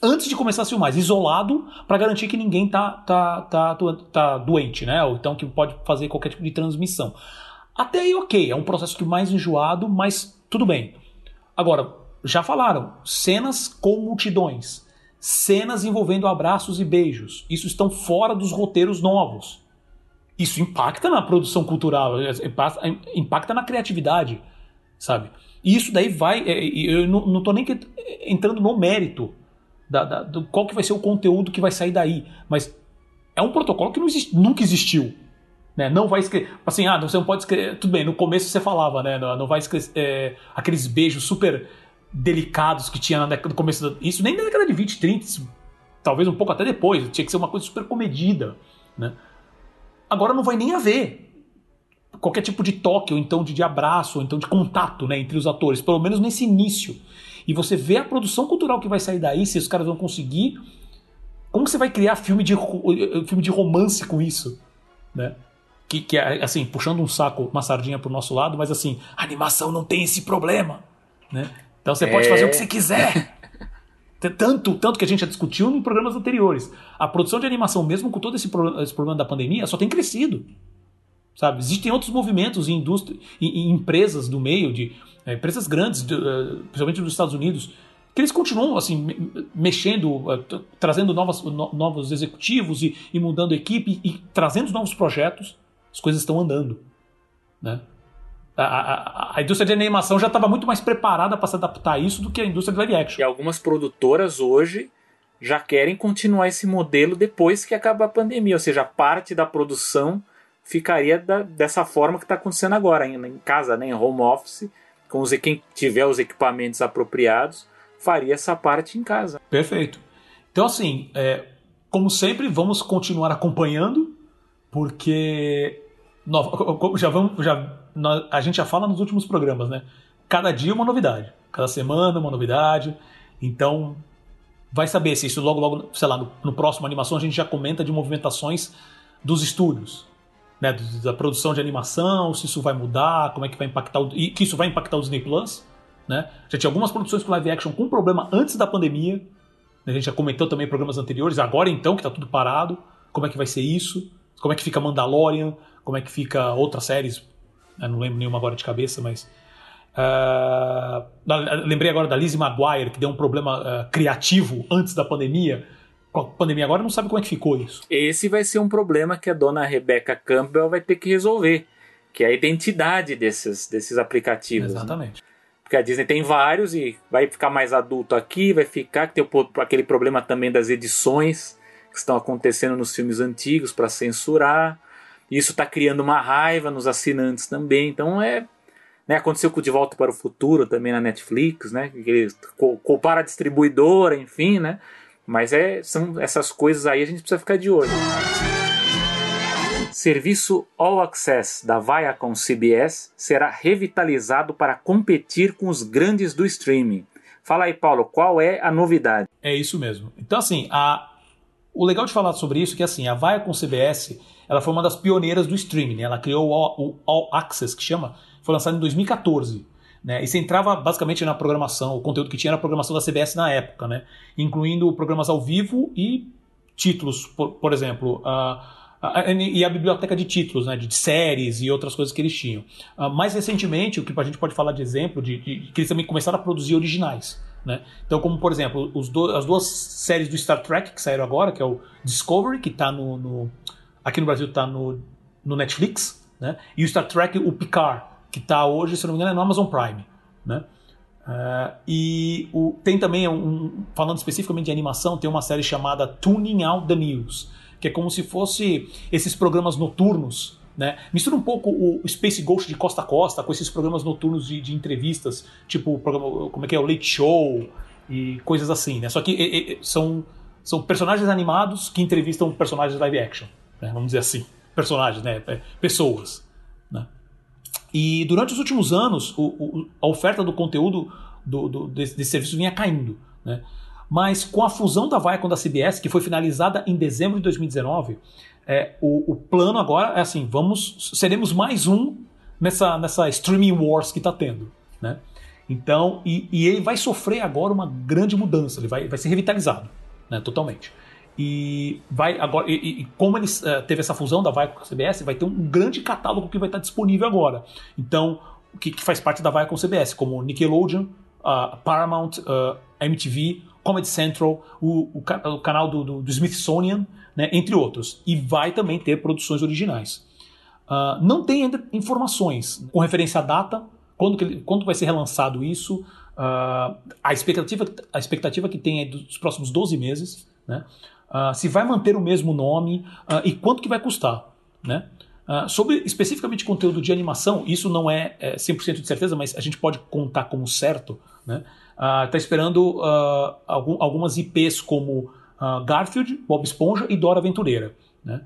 antes de começar a filmar, isolado, para garantir que ninguém tá, tá, tá, tá doente, né? Ou então que pode fazer qualquer tipo de transmissão. Até aí, ok, é um processo que mais enjoado, mas tudo bem. Agora, já falaram, cenas com multidões, cenas envolvendo abraços e beijos, isso estão fora dos roteiros novos. Isso impacta na produção cultural, impacta na criatividade, sabe? E isso daí vai. É, eu não estou nem entrando no mérito da, da, do qual que vai ser o conteúdo que vai sair daí, mas é um protocolo que existe, nunca existiu. Né? Não vai escrever. Assim, ah, você não pode escrever. Tudo bem, no começo você falava, né? Não, não vai escrever. É, aqueles beijos super delicados que tinha no começo. Da, isso nem na década de 20, 30, talvez um pouco até depois. Tinha que ser uma coisa super comedida. Né? Agora não vai nem haver qualquer tipo de toque, ou então de, de abraço, ou então de contato né, entre os atores, pelo menos nesse início. E você vê a produção cultural que vai sair daí, se os caras vão conseguir. Como você vai criar filme de, filme de romance com isso? Né? Que, que é, assim, puxando um saco, uma sardinha pro nosso lado, mas assim, a animação não tem esse problema. Né? Então você pode é... fazer o que você quiser. Tanto, tanto que a gente já discutiu em programas anteriores. A produção de animação, mesmo com todo esse, esse problema da pandemia, só tem crescido. Sabe? Existem outros movimentos em, indústria, em, em empresas do meio, de é, empresas grandes, de, uh, principalmente dos Estados Unidos, que eles continuam assim mexendo, uh, trazendo novas, no, novos executivos e, e mudando equipe e trazendo novos projetos. As coisas estão andando, né? A, a, a, indústria de animação já estava muito mais preparada para se adaptar a isso do que a indústria de live action. E algumas produtoras hoje já querem continuar esse modelo depois que acabar a pandemia, ou seja, parte da produção ficaria da, dessa forma que está acontecendo agora, em, em, casa, né, em home office, com os, quem tiver os equipamentos apropriados, faria essa parte em casa. Perfeito. Então, assim, é, como sempre, vamos continuar acompanhando, porque já vamos, já, a gente já fala nos últimos programas, né? Cada dia uma novidade, cada semana uma novidade. Então, vai saber se isso logo, logo, sei lá, no, no próximo animação a gente já comenta de movimentações dos estúdios né, da produção de animação, se isso vai mudar, como é que vai impactar o, e que isso vai impactar o Disney Plus, né? Já tinha algumas produções com live action com problema antes da pandemia. Né? A gente já comentou também em programas anteriores, agora então que está tudo parado, como é que vai ser isso? Como é que fica Mandalorian? Como é que fica outras séries? Eu não lembro nenhuma agora de cabeça, mas Uh, lembrei agora da Lizzie McGuire, que deu um problema uh, criativo antes da pandemia, com a pandemia agora não sabe como é que ficou isso. Esse vai ser um problema que a dona Rebecca Campbell vai ter que resolver, que é a identidade desses, desses aplicativos. Né? Exatamente. Né? Porque a Disney tem vários e vai ficar mais adulto aqui, vai ficar que tem aquele problema também das edições que estão acontecendo nos filmes antigos para censurar. Isso está criando uma raiva nos assinantes também. Então é né, aconteceu com De Volta para o Futuro também na Netflix, né? Que eles culparam a distribuidora, enfim, né? Mas é, são essas coisas aí a gente precisa ficar de olho. Serviço All Access da Viacom CBS será revitalizado para competir com os grandes do streaming. Fala aí, Paulo, qual é a novidade? É isso mesmo. Então, assim, a... o legal de falar sobre isso é que assim, a Viacom CBS ela foi uma das pioneiras do streaming. Né? Ela criou o All, Access, que chama, foi lançado em 2014. Né? E você entrava basicamente na programação, o conteúdo que tinha era a programação da CBS na época, né? incluindo programas ao vivo e títulos, por, por exemplo, e a biblioteca de títulos, né? de, de, séries e outras coisas que eles tinham. Uh, mais recentemente, o que a gente pode falar de exemplo, de, de, que eles também começaram a produzir originais. Né? Então, como por exemplo, do, as duas séries do Star Trek que saíram agora, que é o Discovery, que está no, no, aqui no Brasil está no, no Netflix, né? e o Star Trek, o Picard, que está hoje, se não me engano, é no Amazon Prime. Né? Uh, e o, tem também, um, falando especificamente de animação, tem uma série chamada Tuning Out the News, que é como se fosse esses programas noturnos. Né? Mistura um pouco o Space Ghost de costa a costa com esses programas noturnos de, de entrevistas, tipo programa, como é que é, o Late Show e coisas assim. Né? Só que e, e, são, são personagens animados que entrevistam personagens live action, né? vamos dizer assim. Personagens, né? É, pessoas. E durante os últimos anos, o, o, a oferta do conteúdo do, do, desse, desse, serviço vinha caindo. Né? Mas com a fusão da Viacom da CBS, que foi finalizada em dezembro de 2019, é, o, o, plano agora é assim: vamos, seremos mais um nessa, nessa streaming wars que está tendo. Né? Então, e, e, ele vai sofrer agora uma grande mudança, ele vai, vai ser revitalizado né, totalmente. E vai agora e, e como eles uh, teve essa fusão da Viacom com a CBS, vai ter um grande catálogo que vai estar disponível agora. Então, que, que faz parte da Viacom CBS, como Nickelodeon, uh, Paramount, uh, MTV, Comedy Central, o, o, o canal do, do, do Smithsonian, né, entre outros. E vai também ter produções originais. não tem ainda informações com referência à data, quando, que, quando vai ser relançado isso, a, expectativa, a expectativa que tem é dos próximos 12 meses, né? uh, se vai manter o mesmo nome uh, e quanto que vai custar. Né? Uh, sobre especificamente conteúdo de animação, isso não é, é 100% de certeza, mas a gente pode contar como certo. Está né? uh, esperando algum, algumas IPs como Garfield, Bob Esponja e Dora Aventureira. Né?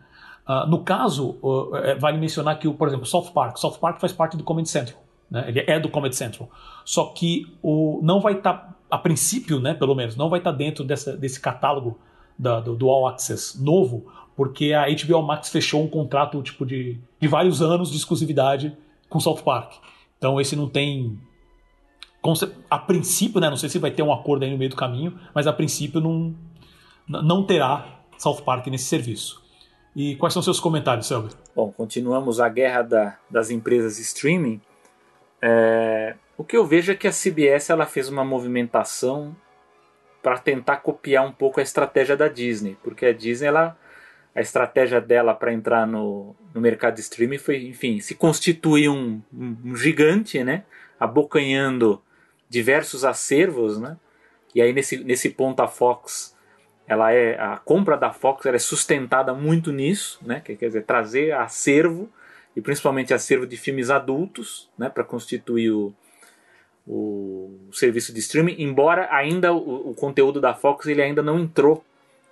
no caso, é, vale mencionar que, por exemplo, South Park. South Park faz parte do Comedy Central. Né? Ele é do Comedy Central. Só que o, não vai estar, tá, a princípio, né, pelo menos, não vai estar tá dentro dessa, desse catálogo da, do, do All Access novo, porque a HBO Max fechou um contrato tipo de, de vários anos de exclusividade com South Park. Então esse não tem a princípio, né, não sei se vai ter um acordo aí no meio do caminho, mas a princípio não, não terá South Park nesse serviço. E quais são seus comentários, Selby? Bom, continuamos a guerra da, das empresas streaming. É, o que eu vejo é que a CBS ela fez uma movimentação para tentar copiar um pouco a estratégia da Disney, porque a Disney ela a estratégia dela para entrar no, no mercado de streaming foi, enfim, se constituir um, um, um, gigante, né, abocanhando diversos acervos, né, e aí nesse, nesse ponto a Fox, ela é a compra da Fox ela é sustentada muito nisso, né, quer dizer trazer acervo e principalmente acervo de filmes adultos, né, para constituir o, o serviço de streaming, embora ainda o, o, conteúdo da Fox ele ainda não entrou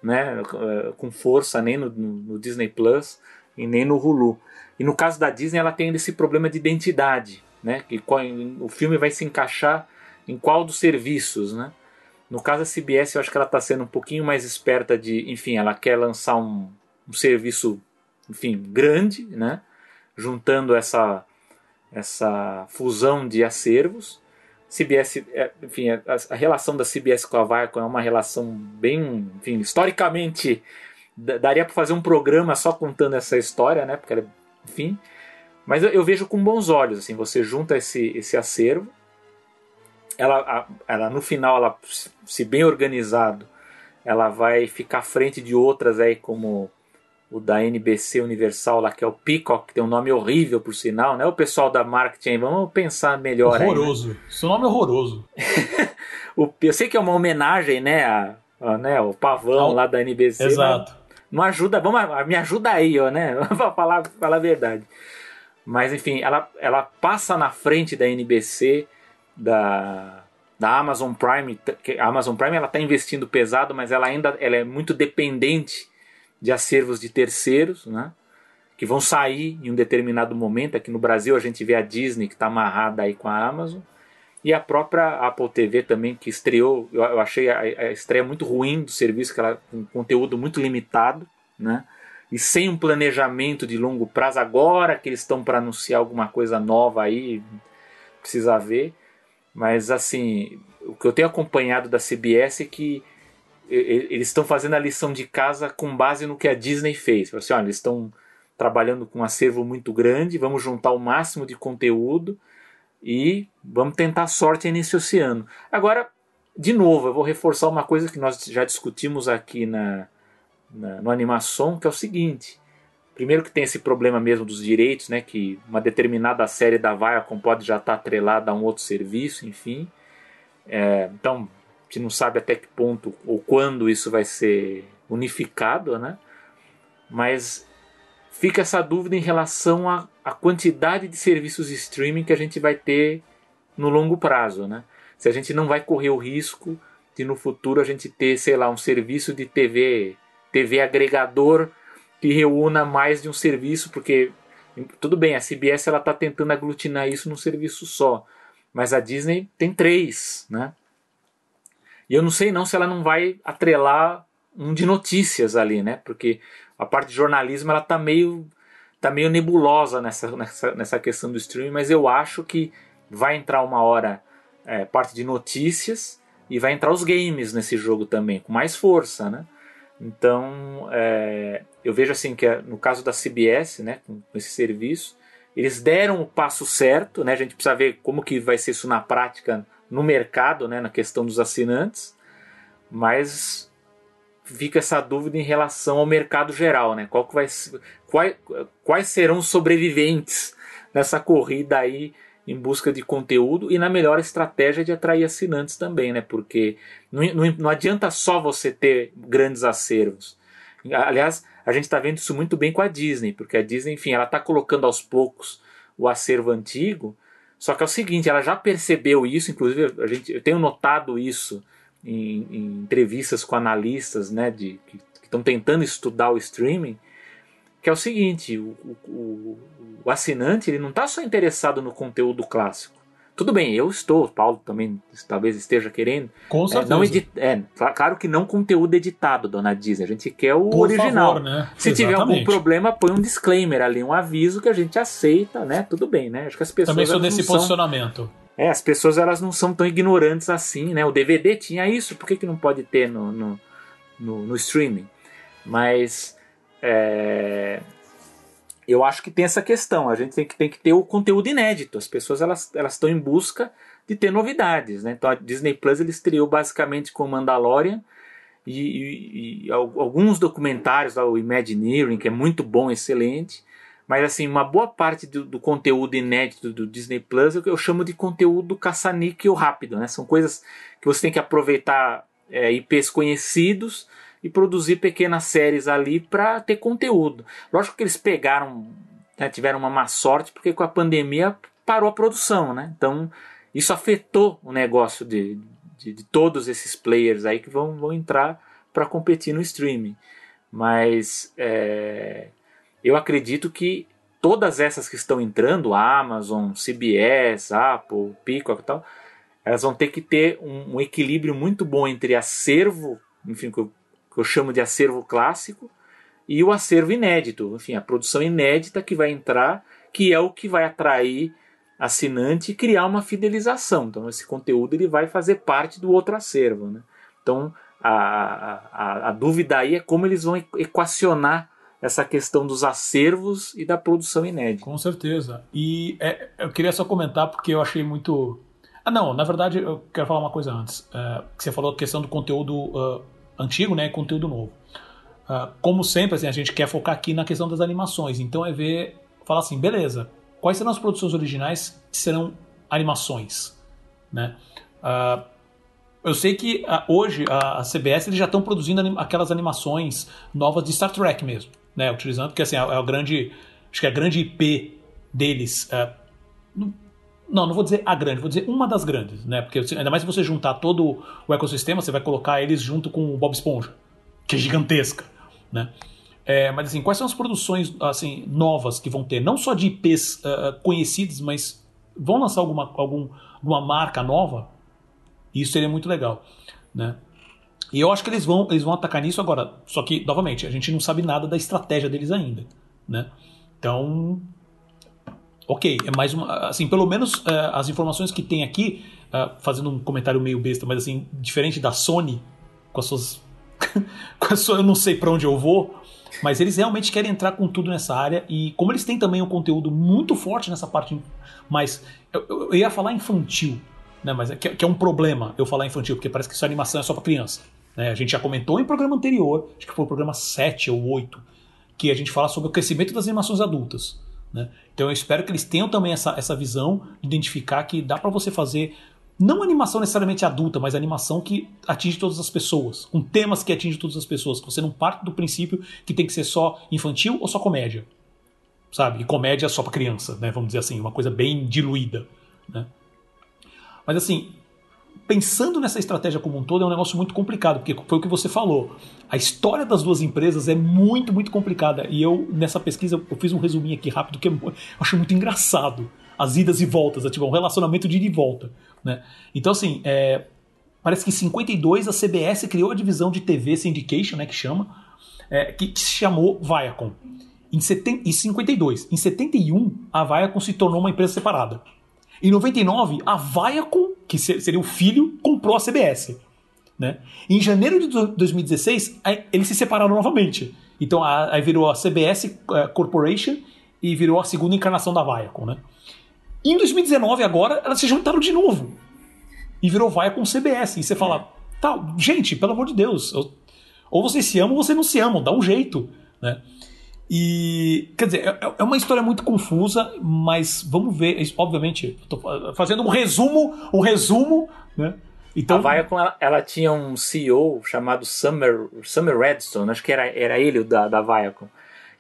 né, eh, com força nem no, no, Disney Plus e nem no Hulu. E no caso da Disney ela tem esse problema de identidade, né, que qual, o filme vai se encaixar em qual dos serviços, né? No caso da CBS eu acho que ela está sendo um pouquinho mais esperta de, enfim, ela quer lançar um, um serviço, enfim, grande, né? Juntando essa essa fusão de acervos CBS, é, enfim, a, relação da CBS com a Viacom é uma relação bem, enfim, historicamente daria para fazer um programa só contando essa história, né? Porque, enfim, mas eu, eu, vejo com bons olhos, assim, você junta esse, esse acervo, ela, ela no final, ela, se bem organizado, ela vai ficar à frente de outras aí como o da NBC Universal lá, que é o Peacock, que tem um nome horrível por sinal, né? O pessoal da marketing, vamos pensar melhor Horroroso. Aí, né? Seu nome é horroroso. o, eu sei que é uma homenagem, né, a, a né, o pavão lá da NBC. Exato. Não ajuda, vamos, me ajuda aí, ó, né? pra falar, falar a verdade. Mas enfim, ela, ela passa na frente da NBC, da, da Amazon Prime. A Amazon Prime ela está investindo pesado, mas ela ainda ela é muito dependente de acervos de terceiros, né? que vão sair em um determinado momento. Aqui no Brasil a gente vê a Disney que está amarrada aí com a Amazon e a própria Apple TV também que estreou. Eu, achei a, a, estreia muito ruim do serviço, que ela com conteúdo muito limitado, né? E sem um planejamento de longo prazo. Agora que eles estão para anunciar alguma coisa nova aí, precisa ver. Mas assim, o que eu tenho acompanhado da CBS é que eles estão fazendo a lição de casa com base no que a Disney fez. Assim, olha, eles estão trabalhando com um acervo muito grande, vamos juntar o máximo de conteúdo e vamos tentar sorte nesse oceano. Agora, de novo, eu vou reforçar uma coisa que nós já discutimos aqui na, na, no Animação, que é o seguinte. Primeiro que tem esse problema mesmo dos direitos, né, que uma determinada série da Viacom pode já estar atrelada a um outro serviço, enfim. É, então, gente não sabe até que ponto ou quando isso vai ser unificado, né? Mas fica essa dúvida em relação à, à quantidade de serviços de streaming que a gente vai ter no longo prazo, né? Se a gente não vai correr o risco de no futuro a gente ter, sei lá, um serviço de TV, TV agregador que reúna mais de um serviço, porque tudo bem, a CBS ela está tentando aglutinar isso num serviço só, mas a Disney tem três, né? E eu não sei não se ela não vai atrelar um de notícias ali, né? Porque a parte de jornalismo ela tá meio tá meio nebulosa nessa, nessa, nessa questão do streaming, mas eu acho que vai entrar uma hora é, parte de notícias e vai entrar os games nesse jogo também, com mais força, né? Então, é, eu vejo assim que no caso da CBS, né, com esse serviço, eles deram o passo certo, né? A gente precisa ver como que vai ser isso na prática no mercado, né, na questão dos assinantes, mas fica essa dúvida em relação ao mercado geral, né? Qual que vai, quais, quais serão os sobreviventes nessa corrida aí em busca de conteúdo e na melhor estratégia de atrair assinantes também, né? Porque não, não, não adianta só você ter grandes acervos. Aliás, a gente está vendo isso muito bem com a Disney, porque a Disney, enfim, ela está colocando aos poucos o acervo antigo. Só que é o seguinte, ela já percebeu isso, inclusive a gente, eu tenho notado isso em, em entrevistas com analistas, né, de, que estão tentando estudar o streaming, que é o seguinte, o, o, o assinante ele não está só interessado no conteúdo clássico. Tudo bem, eu estou, Paulo também talvez esteja querendo. Com certeza. É, não edit, é, claro que não conteúdo editado, dona Disney. A gente quer o Por original. Favor, né? Se Exatamente. tiver algum problema, põe um disclaimer ali, um aviso que a gente aceita, né? Tudo bem, né? Acho que as pessoas. Também sou desse são, posicionamento. É, as pessoas elas não são tão ignorantes assim, né? O DVD tinha isso, por que, que não pode ter no, no, no, no streaming? Mas. É, eu acho que tem essa questão. A gente tem que, tem que ter o conteúdo inédito. As pessoas elas estão em busca de ter novidades. Né? Então a Disney Plus ele estreou basicamente com Mandalorian e, e, e alguns documentários, o Imagineering, que é muito bom, excelente. Mas assim, uma boa parte do, do conteúdo inédito do Disney Plus eu, eu chamo de conteúdo caça-níquel rápido. Né? São coisas que você tem que aproveitar é, IPs conhecidos e produzir pequenas séries ali para ter conteúdo. Lógico que eles pegaram, né, tiveram uma má sorte, porque com a pandemia parou a produção, né? Então isso afetou o negócio de, de, de todos esses players aí que vão, vão entrar para competir no streaming. Mas é, eu acredito que todas essas que estão entrando, Amazon, CBS, Apple, Peacock e tal, elas vão ter que ter um, um equilíbrio muito bom entre acervo, enfim, que eu chamo de acervo clássico, e o acervo inédito, enfim, a produção inédita que vai entrar, que é o que vai atrair assinante e criar uma fidelização. Então, esse conteúdo ele vai fazer parte do outro acervo. Né? Então, a, a, a dúvida aí é como eles vão equacionar essa questão dos acervos e da produção inédita. Com certeza. E é, eu queria só comentar porque eu achei muito. Ah, não, na verdade eu quero falar uma coisa antes. É, você falou a questão do conteúdo uh, antigo, né, conteúdo novo. Uh, como sempre, assim, a gente quer focar aqui na questão das animações. Então é ver, falar assim, beleza, quais serão as produções originais que serão animações, né? Uh, eu sei que uh, hoje a, a, CBS eles já estão produzindo anim aquelas animações novas de Star Trek mesmo, né? Utilizando porque assim é, é o grande, acho que é a grande IP deles. Não, não vou dizer a grande, vou dizer uma das grandes, né? Porque ainda mais se você juntar todo o ecossistema, você vai colocar eles junto com o Bob Esponja, que é gigantesca, né? É, mas assim, quais são as produções assim novas que vão ter? Não só de IPs uh, conhecidas, mas vão lançar alguma, algum, alguma marca nova? Isso seria muito legal, né? E eu acho que eles vão, eles vão atacar nisso agora. Só que, novamente, a gente não sabe nada da estratégia deles ainda, né? Então, ok, é mais uma. Assim, pelo menos uh, as informações que tem aqui, uh, fazendo um comentário meio besta, mas assim, diferente da Sony, com as suas. com a sua, eu não sei para onde eu vou, mas eles realmente querem entrar com tudo nessa área e como eles têm também um conteúdo muito forte nessa parte mais. Eu, eu ia falar infantil, né? Mas é que, que, é um problema eu falar infantil, porque parece que essa animação é só para criança. Né? A gente já comentou em programa anterior, acho que foi o programa 7 ou 8, que a gente fala sobre o crescimento das animações adultas. Né? Então eu espero que eles tenham também essa, essa visão de identificar que dá para você fazer não animação necessariamente adulta, mas animação que atinge todas as pessoas, com temas que atingem todas as pessoas, que você não parte do princípio que tem que ser só infantil ou só comédia, sabe? E comédia só para criança, né? Vamos dizer assim, uma coisa bem diluída, né? Mas assim, pensando nessa estratégia como um todo é um negócio muito complicado, porque foi o que você falou. A história das duas empresas é muito, muito complicada. E eu, nessa pesquisa, eu fiz um resuminho aqui rápido que eu acho muito engraçado. As idas e voltas, é tipo um relacionamento de ida e volta. Né? Então, assim, é, parece que em 52 a CBS criou a divisão de TV Syndication, né, que chama, é, que, que, se chamou Viacom. Em, em 52. Em 71, a Viacom se tornou uma empresa separada. Em 99, a Viacom, que seria o filho, comprou a CBS. Né? Em janeiro de 2016, eles se separaram novamente. Então aí virou a CBS é, Corporation e virou a segunda encarnação da Viacom. Né? Em 2019, agora, elas se juntaram de novo. E virou Viacom CBS. E você fala, tá, gente, pelo amor de Deus, ou vocês se amam ou vocês não se amam, dá um jeito. Né? E, quer dizer, é, é uma história muito confusa, mas vamos ver. Obviamente, estou fazendo um resumo, um resumo, né? Então, a Viacom, ela, ela, tinha um CEO chamado Summer, Summer Redstone, acho que era, era ele da, da Viacom,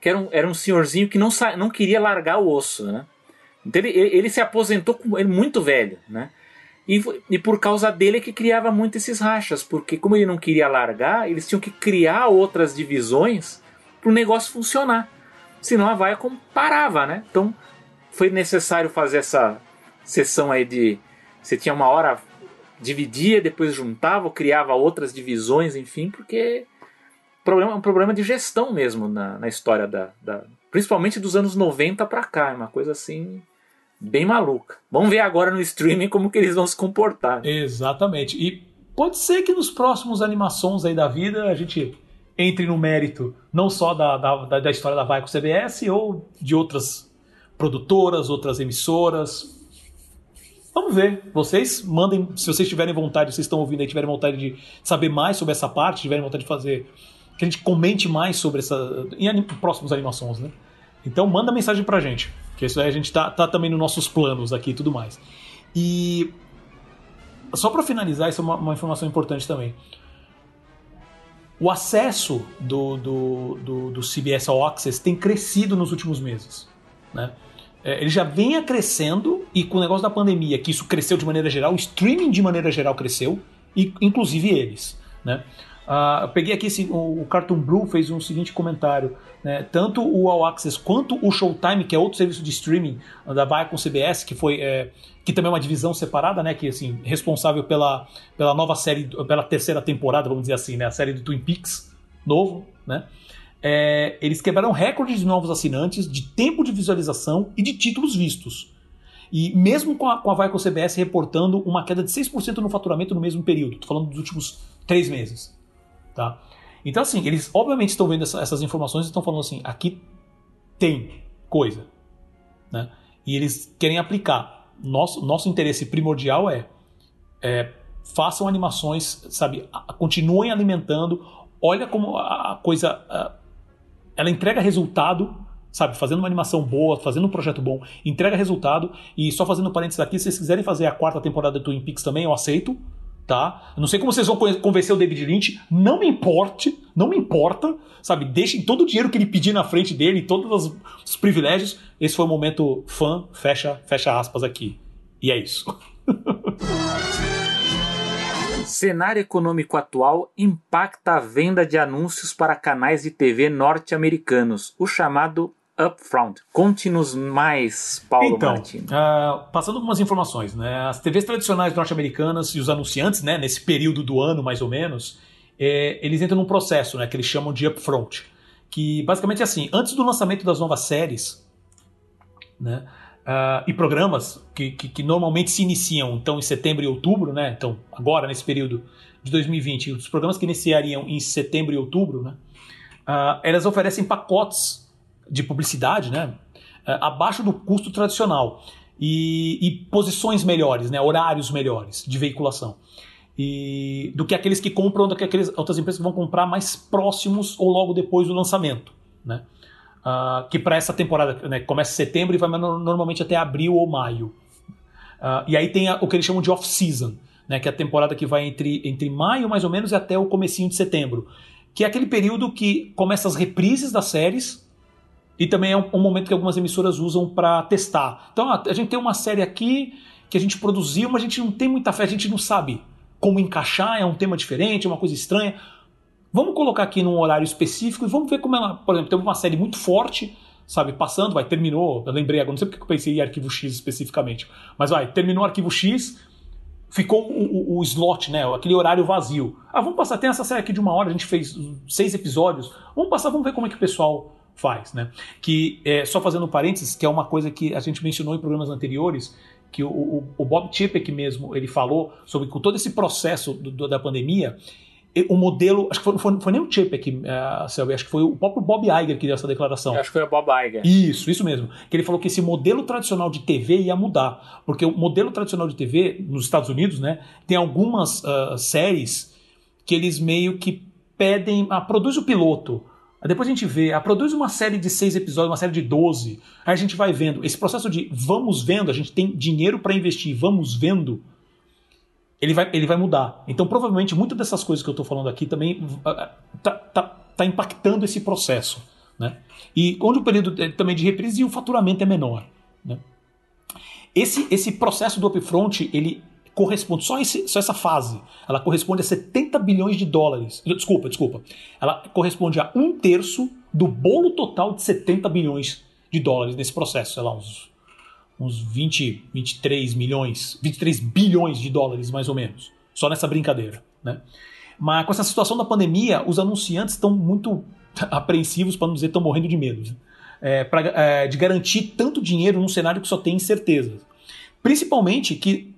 que era um, era um senhorzinho que não, não queria largar o osso, né? Então ele, ele se aposentou com ele muito velho, né? E, e por causa dele é que criava muito esses rachas, porque como ele não queria largar, eles tinham que criar outras divisões o negócio funcionar. Senão a Viacom parava, né? Então foi necessário fazer essa sessão aí de. Você tinha uma hora, dividia, depois juntava, criava outras divisões, enfim, porque problema, um problema de gestão mesmo na, na história da, da. Principalmente dos anos 90 para cá. É uma coisa assim bem maluca. Vamos ver agora no streaming como que eles vão se comportar. Exatamente. E pode ser que nos próximos animações aí da vida a gente entre no mérito não só da, da, da história da Vai CBS ou de outras produtoras, outras emissoras. Vamos ver. Vocês mandem, se vocês tiverem vontade, vocês estão ouvindo aí, tiverem vontade de saber mais sobre essa parte, tiverem vontade de fazer, que a gente comente mais sobre essa em anim, próximos animações, né? Então manda mensagem pra gente, que isso aí a gente tá, tá também nos nossos planos aqui e tudo mais. E só para finalizar, isso é uma, uma informação importante também. O acesso do, do, do, do CBS ao Access tem crescido nos últimos meses. Né? É, ele já vinha crescendo e com o negócio da pandemia, que isso cresceu de maneira geral, o streaming de maneira geral cresceu, e, inclusive eles. Né? Uh, eu peguei aqui esse, o, o Cartoon Blue fez um seguinte comentário. Né? Tanto o All Access quanto o Showtime, que é outro serviço de streaming da Viacom CBS, que foi é, que também é uma divisão separada, né? Que assim responsável pela, pela nova série, pela terceira temporada, vamos dizer assim, né? A série do Twin Peaks novo, né? É, eles quebraram recordes de novos assinantes, de tempo de visualização e de títulos vistos. E mesmo com a, com a Viacom CBS reportando uma queda de 6% no faturamento no mesmo período, estou falando dos últimos três meses. Tá? Então, assim, eles obviamente estão vendo essa, essas informações e estão falando assim: aqui tem coisa. Né? E eles querem aplicar. Nosso, nosso interesse primordial é, é façam animações, sabe? Continuem alimentando. Olha como a coisa. A, ela entrega resultado, sabe? Fazendo uma animação boa, fazendo um projeto bom, entrega resultado. E só fazendo parênteses aqui, se vocês quiserem fazer a quarta temporada do Twin Peaks também, eu aceito tá? Eu não sei como vocês vão convencer o David Lynch, não me importe, não me importa, sabe? Deixem todo o dinheiro que ele pedir na frente dele, todos os, os privilégios. Esse foi o momento fã, fecha, fecha aspas aqui. E é isso. Cenário econômico atual impacta a venda de anúncios para canais de TV norte-americanos, o chamado Upfront. Conte-nos mais, Paulo então, Martins. Uh, passando algumas informações, né? As TVs tradicionais norte-americanas e os anunciantes, né, nesse período do ano, mais ou menos, é, eles entram num processo, né, que eles chamam de Upfront, que basicamente é assim, antes do lançamento das novas séries, né, uh, e programas que, que, que, normalmente se iniciam então em setembro e outubro, né, então agora nesse período de 2020, os programas que iniciariam em setembro e outubro, né, uh, elas oferecem pacotes de publicidade, né? É, abaixo do custo tradicional e, e, posições melhores, né? Horários melhores de veiculação. E, do que aqueles que compram, do que aqueles outras empresas que vão comprar mais próximos ou logo depois do lançamento, né? Uh, que para essa temporada né, começa em setembro e vai normalmente até abril ou maio. Uh, e aí tem a, o que eles chamam de off-season, né, que é a temporada que vai entre, entre maio mais ou menos e até o comecinho de setembro, que é aquele período que começa as reprises das séries e também é um, um momento que algumas emissoras usam para testar. Então, a, a gente tem uma série aqui que a gente produziu, mas a gente não tem muita fé, a gente não sabe como encaixar, é um tema diferente, é uma coisa estranha. Vamos colocar aqui num horário específico e vamos ver como ela, por exemplo, tem uma série muito forte, sabe, passando, vai, terminou, eu lembrei agora, não sei porque eu pensei em Arquivo X especificamente, mas vai, terminou Arquivo X, ficou o, o, o, slot, né, aquele horário vazio. Ah, vamos passar, tem essa série aqui de uma hora, a gente fez seis episódios, vamos passar, vamos ver como é que o pessoal faz, né? Que, é, só fazendo parênteses, que é uma coisa que a gente mencionou em programas anteriores, que o, o, o Bob Chapek mesmo ele falou sobre com todo esse processo do, do, da pandemia, o modelo, acho que foi, foi, foi nem o Chapek, uh, Selby, acho que foi o próprio Bob Iger que deu essa declaração. Eu acho que foi o Bob Iger. Isso, isso mesmo. Que ele falou que esse modelo tradicional de TV ia mudar, porque o modelo tradicional de TV nos Estados Unidos, né, tem algumas uh, séries que eles meio que pedem, ah, produz o piloto, depois a gente vê, ah, produz uma série de seis episódios, uma série de 12. Aí a gente vai vendo. Esse processo de vamos vendo, a gente tem dinheiro para investir, vamos vendo, ele vai, ele vai mudar. Então, provavelmente, muitas dessas coisas que eu estou falando aqui também ah, tá, tá, tá impactando esse processo. Né? E onde o período é também de reprise e o faturamento é menor. Né? Esse, esse processo do upfront, ele corresponde, só, esse, só essa fase, ela corresponde a 70 bilhões de dólares. Desculpa, desculpa. Ela corresponde a um terço do bolo total de 70 bilhões de dólares nesse processo, sei lá, uns, uns 20, 23 milhões, 23 bilhões de dólares mais ou menos, só nessa brincadeira, né? Mas com essa situação da pandemia, os anunciantes estão muito apreensivos, para não dizer estão morrendo de medo, né? é, pra, é, de garantir tanto dinheiro num cenário que só tem incertezas. Principalmente que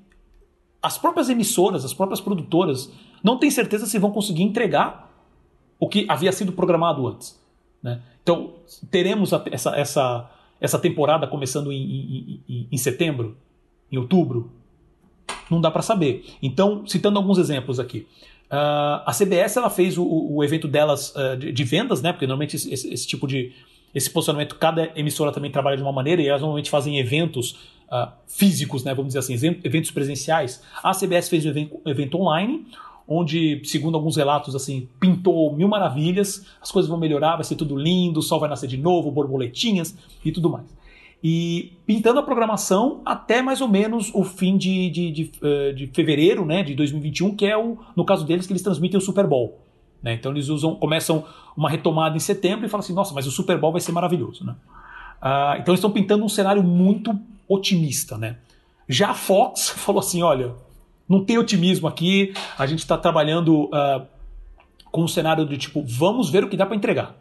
as próprias emissoras, as próprias produtoras, não têm certeza se vão conseguir entregar o que havia sido programado antes. Né? Então, teremos essa, essa, essa temporada começando em, em, em, em setembro, em outubro? Não dá para saber. Então, citando alguns exemplos aqui. Uh, a CBS ela fez o, o evento delas uh, de, de, vendas, né? Porque normalmente esse, esse, esse tipo de esse posicionamento, cada emissora também trabalha de uma maneira e elas normalmente fazem eventos uh, físicos, né, vamos dizer assim, eventos presenciais. A CBS fez um evento, online, onde, segundo alguns relatos, assim, pintou mil maravilhas, as coisas vão melhorar, vai ser tudo lindo, o sol vai nascer de novo, borboletinhas e tudo mais. E pintando a programação até mais ou menos o fim de, de, de, eh, de fevereiro né, de 2021, que é o, no caso deles, que eles transmitem o Super Bowl. Né? Então eles usam, começam uma retomada em setembro e falam assim, nossa, mas o Super Bowl vai ser maravilhoso. Né? Uh, então eles estão pintando um cenário muito otimista, né? Já a Fox falou assim: olha, não tem otimismo aqui, a gente está trabalhando uh, com um cenário de tipo, vamos ver o que dá para entregar.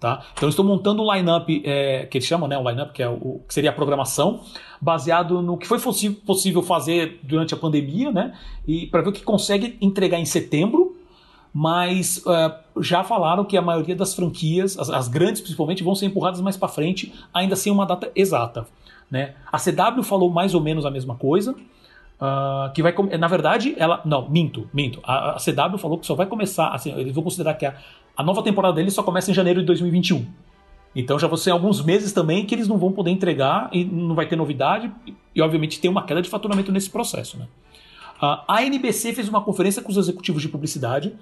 Tá? Então estou montando um lineup é, que eles chamam, né, um lineup que, é o, que seria a programação, baseado no que foi possível fazer durante a pandemia, né, e para ver o que consegue entregar em setembro. Mas uh, já falaram que a maioria das franquias, as, as grandes principalmente, vão ser empurradas mais para frente, ainda sem uma data exata. Né? A CW falou mais ou menos a mesma coisa. Uh, que vai na verdade ela não minto minto a, a, CW falou que só vai começar assim eles vão considerar que a, a nova temporada deles só começa em janeiro de 2021 então já vão ser alguns meses também que eles não vão poder entregar e não vai ter novidade e obviamente tem uma queda de faturamento nesse processo né uh, a NBC fez uma conferência com os executivos de publicidade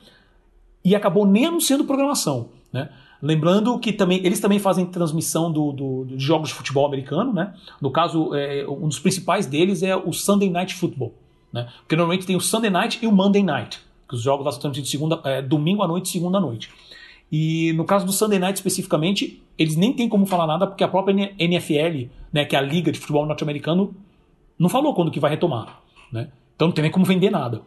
e acabou nem anunciando programação né Lembrando que também eles também fazem transmissão do, do, de jogos de futebol americano, né? No caso, é, um dos principais deles é o Sunday Night Football, né? Porque normalmente tem o Sunday Night e o Monday Night, que os jogos lá são transmitidos segunda, é, domingo à noite e segunda à noite. E no caso do Sunday Night especificamente, eles nem têm como falar nada porque a própria NFL, né, que é a liga de futebol norte-americano, não falou quando que vai retomar, né? Então não tem nem como vender nada.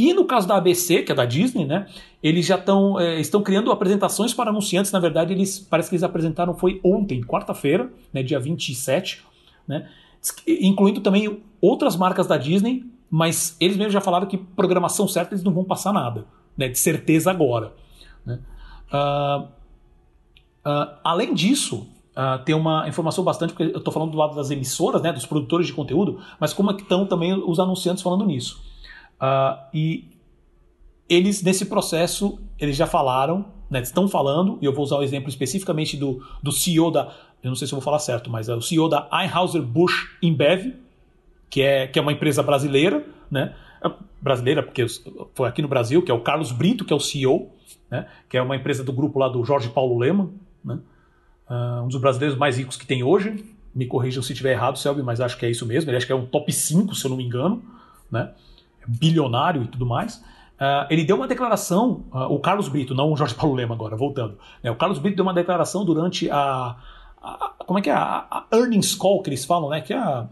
E no caso da ABC, que é da Disney, né, eles já tão, é, estão criando apresentações para anunciantes. Na verdade, eles parece que eles apresentaram foi ontem, quarta-feira, né, dia 27, né, incluindo também outras marcas da Disney, mas eles mesmos já falaram que programação certa eles não vão passar nada, né, de certeza agora. Né. Uh, uh, além disso, Uh, tem uma informação bastante, porque eu estou falando do lado das emissoras, né, dos produtores de conteúdo, mas como é que estão também os anunciantes falando nisso. Uh, e eles, nesse processo, eles já falaram, né, estão falando, e eu vou usar o exemplo especificamente do, do CEO da, eu não sei se eu vou falar certo, mas é o CEO da Anheuser-Busch InBev, que é, que é uma empresa brasileira, né, é brasileira porque foi aqui no Brasil, que é o Carlos Brito, que é o CEO, né, que é uma empresa do grupo lá do Jorge Paulo Lema, né, uh, um dos brasileiros mais ricos que tem hoje, me corrijam se estiver errado, Selby, mas acho que é isso mesmo, ele acho que é um top 5, se eu não me engano, né, bilionário e tudo mais. Uh, ele deu uma declaração, uh, o Carlos Brito, não o Jorge Paulo Lema agora, voltando. Né, o Carlos Brito deu uma declaração durante a, a como é que é, a, a, earnings call que eles falam, né, que é a,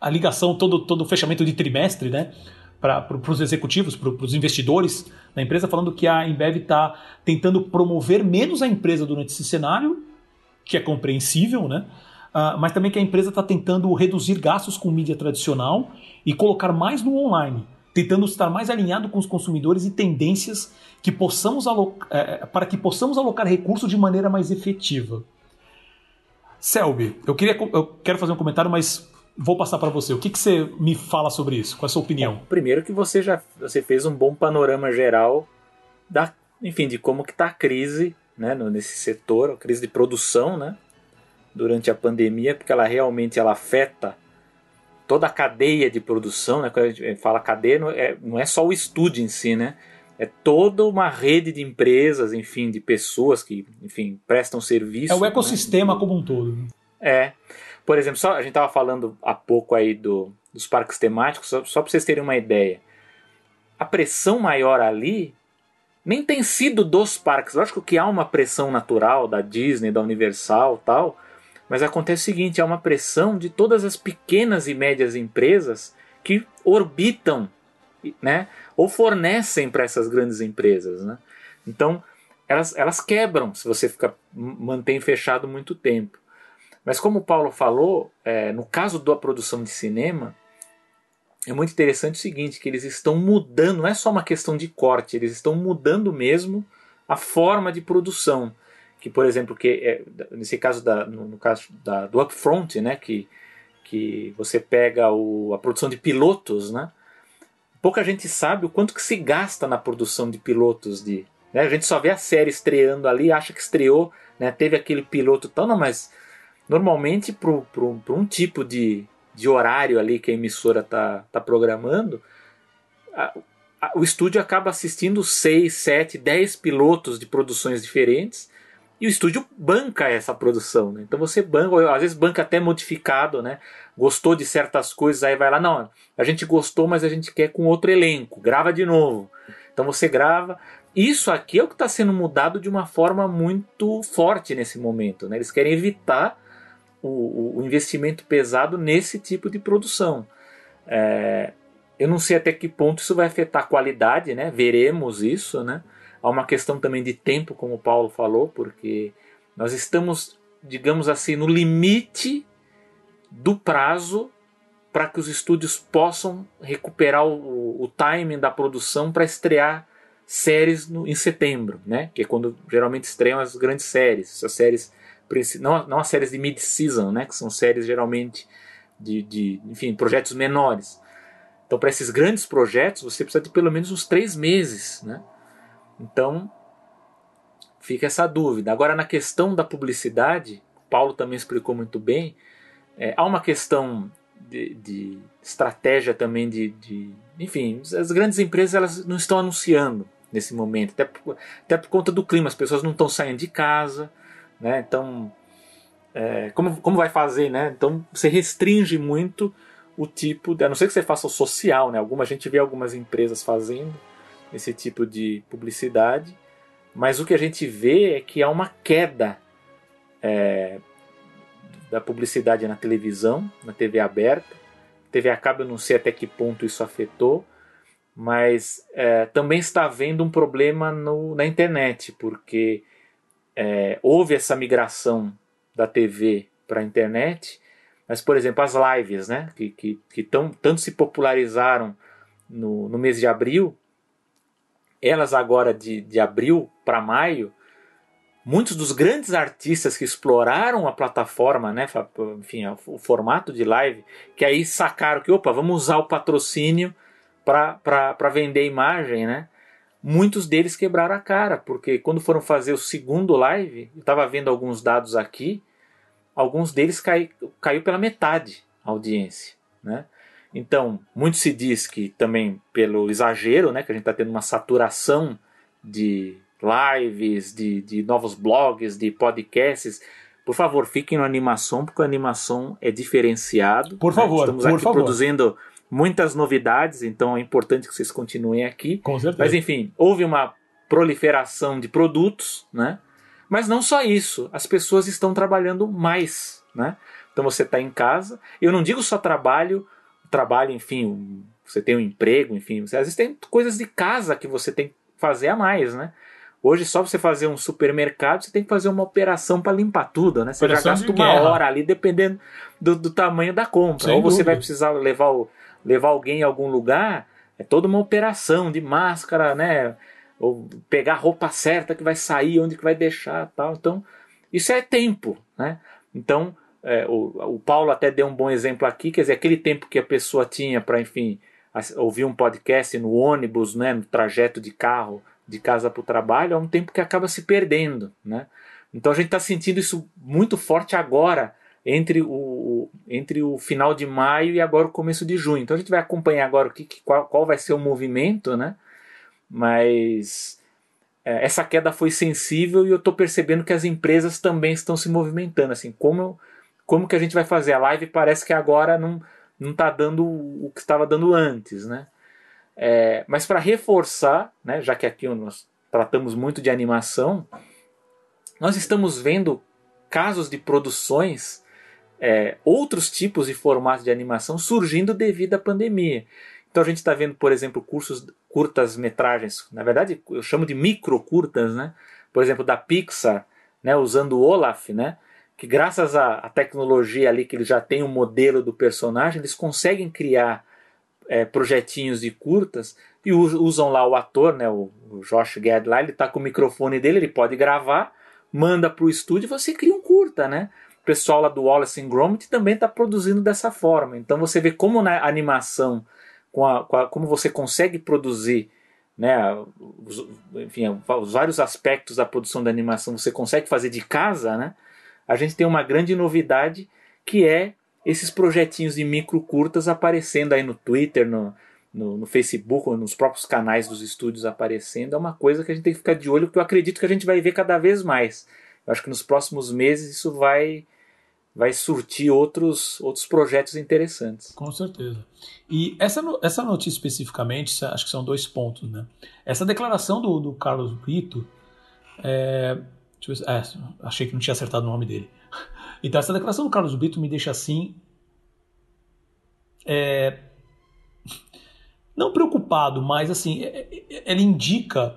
a ligação, todo, todo o fechamento de trimestre, né, para os executivos, para os investidores da empresa, falando que a Embev está tentando promover menos a empresa durante esse cenário, que é compreensível, né, uh, mas também que a empresa está tentando reduzir gastos com mídia tradicional e colocar mais no online, tentando estar mais alinhado com os consumidores e tendências que possamos uh, para que possamos alocar recursos de maneira mais efetiva. Selby, eu, queria, eu quero fazer um comentário, mas vou passar para você. O que, que você me fala sobre isso? Qual é a sua opinião? Bom, primeiro que você já você fez um bom panorama geral da, enfim, de como que está a crise né, nesse setor, a crise de produção, né, durante a pandemia, porque ela realmente ela afeta toda a cadeia de produção, né, quando a gente fala cadeia, não é, não é só o estúdio em si, né, é toda uma rede de empresas, enfim, de pessoas que, enfim, prestam serviço. É o ecossistema né? como um todo. É. Por exemplo, só, a gente estava falando há pouco aí do, dos parques temáticos, só, só para vocês terem uma ideia. A pressão maior ali nem tem sido dos parques. Lógico que há uma pressão natural da Disney, da Universal tal, mas acontece o seguinte: há uma pressão de todas as pequenas e médias empresas que orbitam, né, ou fornecem para essas grandes empresas, né? Então elas, elas quebram se você fica mantém fechado muito tempo. Mas como o Paulo falou, é, no caso da produção de cinema, é muito interessante o seguinte, que eles estão mudando, não é só uma questão de corte, eles estão mudando mesmo a forma de produção. Que, por exemplo, que é, nesse caso, da, no, no, caso da, do upfront, né, que, que você pega o, a produção de pilotos, né, pouca gente sabe o quanto que se gasta na produção de pilotos. De, né, a gente só vê a série estreando ali, acha que estreou, né, teve aquele piloto tal, não, mas normalmente para um tipo de, de horário ali que a emissora está tá programando, a, o estúdio acaba assistindo 6, 7, 10 pilotos de produções diferentes e o estúdio banca essa produção. Né? Então você banca, às vezes banca até modificado, né? gostou de certas coisas, aí vai lá, não, a gente gostou, mas a gente quer com outro elenco, grava de novo. Então você grava. Isso aqui é o que está sendo mudado de uma forma muito forte nesse momento. Né? Eles querem evitar o, o investimento pesado nesse tipo de produção. É, eu não sei até que ponto isso vai afetar a qualidade, né? Veremos isso, né? Há uma questão também de tempo, como o Paulo falou, porque nós estamos, digamos assim, no limite do prazo para que os estúdios possam recuperar o, o timing da produção para estrear séries no, em setembro, né? Que é quando geralmente estreiam as grandes séries, essas séries não, não as séries de mid-season, né, que são séries geralmente de, de enfim, projetos menores. Então, para esses grandes projetos, você precisa de pelo menos uns três meses. Né? Então, fica essa dúvida. Agora, na questão da publicidade, Paulo também explicou muito bem, é, há uma questão de, de estratégia também de, de, Enfim, as grandes empresas elas não estão anunciando nesse momento, até por, até por conta do clima, as pessoas não estão saindo de casa né? Então, é, como, como vai fazer, né? Então você restringe muito o tipo, de, a não ser que você faça o social, né? Alguma a gente vê algumas empresas fazendo esse tipo de publicidade, mas o que a gente vê é que há uma queda é, da publicidade na televisão, na TV aberta. TV a cabo eu não sei até que ponto isso afetou, mas é, também está havendo um problema no, na internet, porque é, houve essa migração da TV para a internet, mas, por exemplo, as lives, né, que, que, que tão, tanto se popularizaram no, no mês de abril, elas agora de, de abril para maio, muitos dos grandes artistas que exploraram a plataforma, né, enfim, o formato de live, que aí sacaram que, opa, vamos usar o patrocínio para vender imagem, né? muitos deles quebraram a cara, porque quando foram fazer o segundo live, eu estava vendo alguns dados aqui, alguns deles cai, caiu pela metade a audiência, né? Então, muito se diz que também pelo exagero, né, que a gente está tendo uma saturação de lives, de, de novos blogs, de podcasts. Por favor, fiquem na animação, porque a animação é diferenciado. Por favor, né? Estamos por aqui favor. produzindo muitas novidades, então é importante que vocês continuem aqui. Com certeza. Mas enfim, houve uma proliferação de produtos, né? Mas não só isso, as pessoas estão trabalhando mais, né? Então você está em casa. Eu não digo só trabalho, trabalho, enfim, você tem um emprego, enfim, às vezes tem coisas de casa que você tem que fazer a mais, né? Hoje, só você fazer um supermercado, você tem que fazer uma operação para limpar tudo, né? Você operação já gasta uma guerra. hora ali, dependendo do, do tamanho da compra. Sem Ou você dúvida. vai precisar levar, o, levar alguém em algum lugar, é toda uma operação de máscara, né? Ou pegar a roupa certa que vai sair, onde que vai deixar tal. Então, isso é tempo, né? Então, é, o, o Paulo até deu um bom exemplo aqui, quer dizer, aquele tempo que a pessoa tinha para, enfim, ouvir um podcast no ônibus, né, no trajeto de carro, de casa para o trabalho, é um tempo que acaba se perdendo, né? Então a gente está sentindo isso muito forte agora, entre o, entre o final de maio e agora o começo de junho. Então a gente vai acompanhar agora o que, qual, qual vai ser o movimento, né? Mas é, essa queda foi sensível e eu estou percebendo que as empresas também estão se movimentando. Assim, como, como que a gente vai fazer? A live parece que agora não não está dando o que estava dando antes, né? É, mas para reforçar, né, já que aqui nós tratamos muito de animação, nós estamos vendo casos de produções, é, outros tipos de formatos de animação surgindo devido à pandemia. Então a gente está vendo, por exemplo, cursos curtas metragens, na verdade eu chamo de micro curtas, né? Por exemplo, da Pixar, né, usando o Olaf, né? Que graças à, tecnologia ali que eles já têm um modelo do personagem, eles conseguem criar é, projetinhos de curtas e usam lá o ator, né, o, o Josh Gad lá, ele está com o microfone dele, ele pode gravar, manda para o estúdio e você cria um curta, né? O pessoal lá do Wallace and Gromit também está produzindo dessa forma. Então você vê como na animação, com a, com a, como você consegue produzir né, os, enfim, os vários aspectos da produção da animação você consegue fazer de casa, né? A gente tem uma grande novidade que é esses projetinhos de micro curtas aparecendo aí no Twitter, no, no, no, Facebook, nos próprios canais dos estúdios aparecendo, é uma coisa que a gente tem que ficar de olho, que eu acredito que a gente vai ver cada vez mais. Eu acho que nos próximos meses isso vai vai surtir outros, outros projetos interessantes. Com certeza. E essa, essa notícia especificamente, acho que são dois pontos. Né? Essa declaração do, do Carlos Brito, é, é, achei que não tinha acertado o nome dele. Então, essa declaração do Carlos Brito me deixa assim. É, não preocupado, mas assim, é, é, ela indica.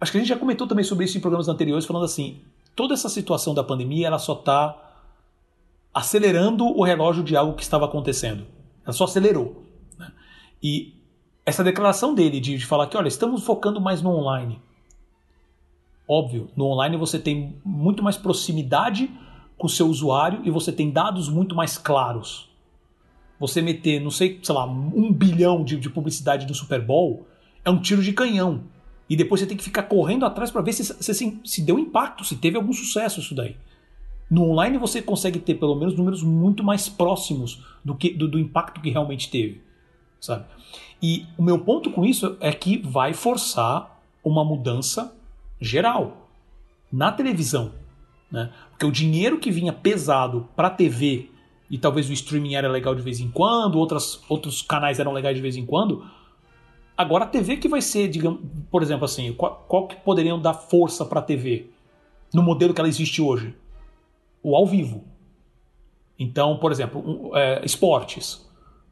Acho que a gente já comentou também sobre isso em programas anteriores, falando assim: toda essa situação da pandemia ela só está acelerando o relógio de algo que estava acontecendo. Ela só acelerou. Né? E essa declaração dele de, de falar que, olha, estamos focando mais no online. Óbvio, no online você tem muito mais proximidade com o seu usuário e você tem dados muito mais claros. Você meter, não sei, sei lá, um bilhão de, de publicidade do Super Bowl é um tiro de canhão. E depois você tem que ficar correndo atrás para ver se, se, se, se deu impacto, se teve algum sucesso isso daí. No online você consegue ter pelo menos números muito mais próximos do que do, do, impacto que realmente teve, sabe? E o meu ponto com isso é que vai forçar uma mudança geral na televisão. Né? Porque o dinheiro que vinha pesado para a TV e talvez o streaming era legal de vez em quando, outras, outros canais eram legais de vez em quando. Agora a TV que vai ser, digamos, por exemplo, assim, qual, qual que poderiam dar força para a TV no modelo que ela existe hoje? O ao vivo. Então, por exemplo, um, é, esportes.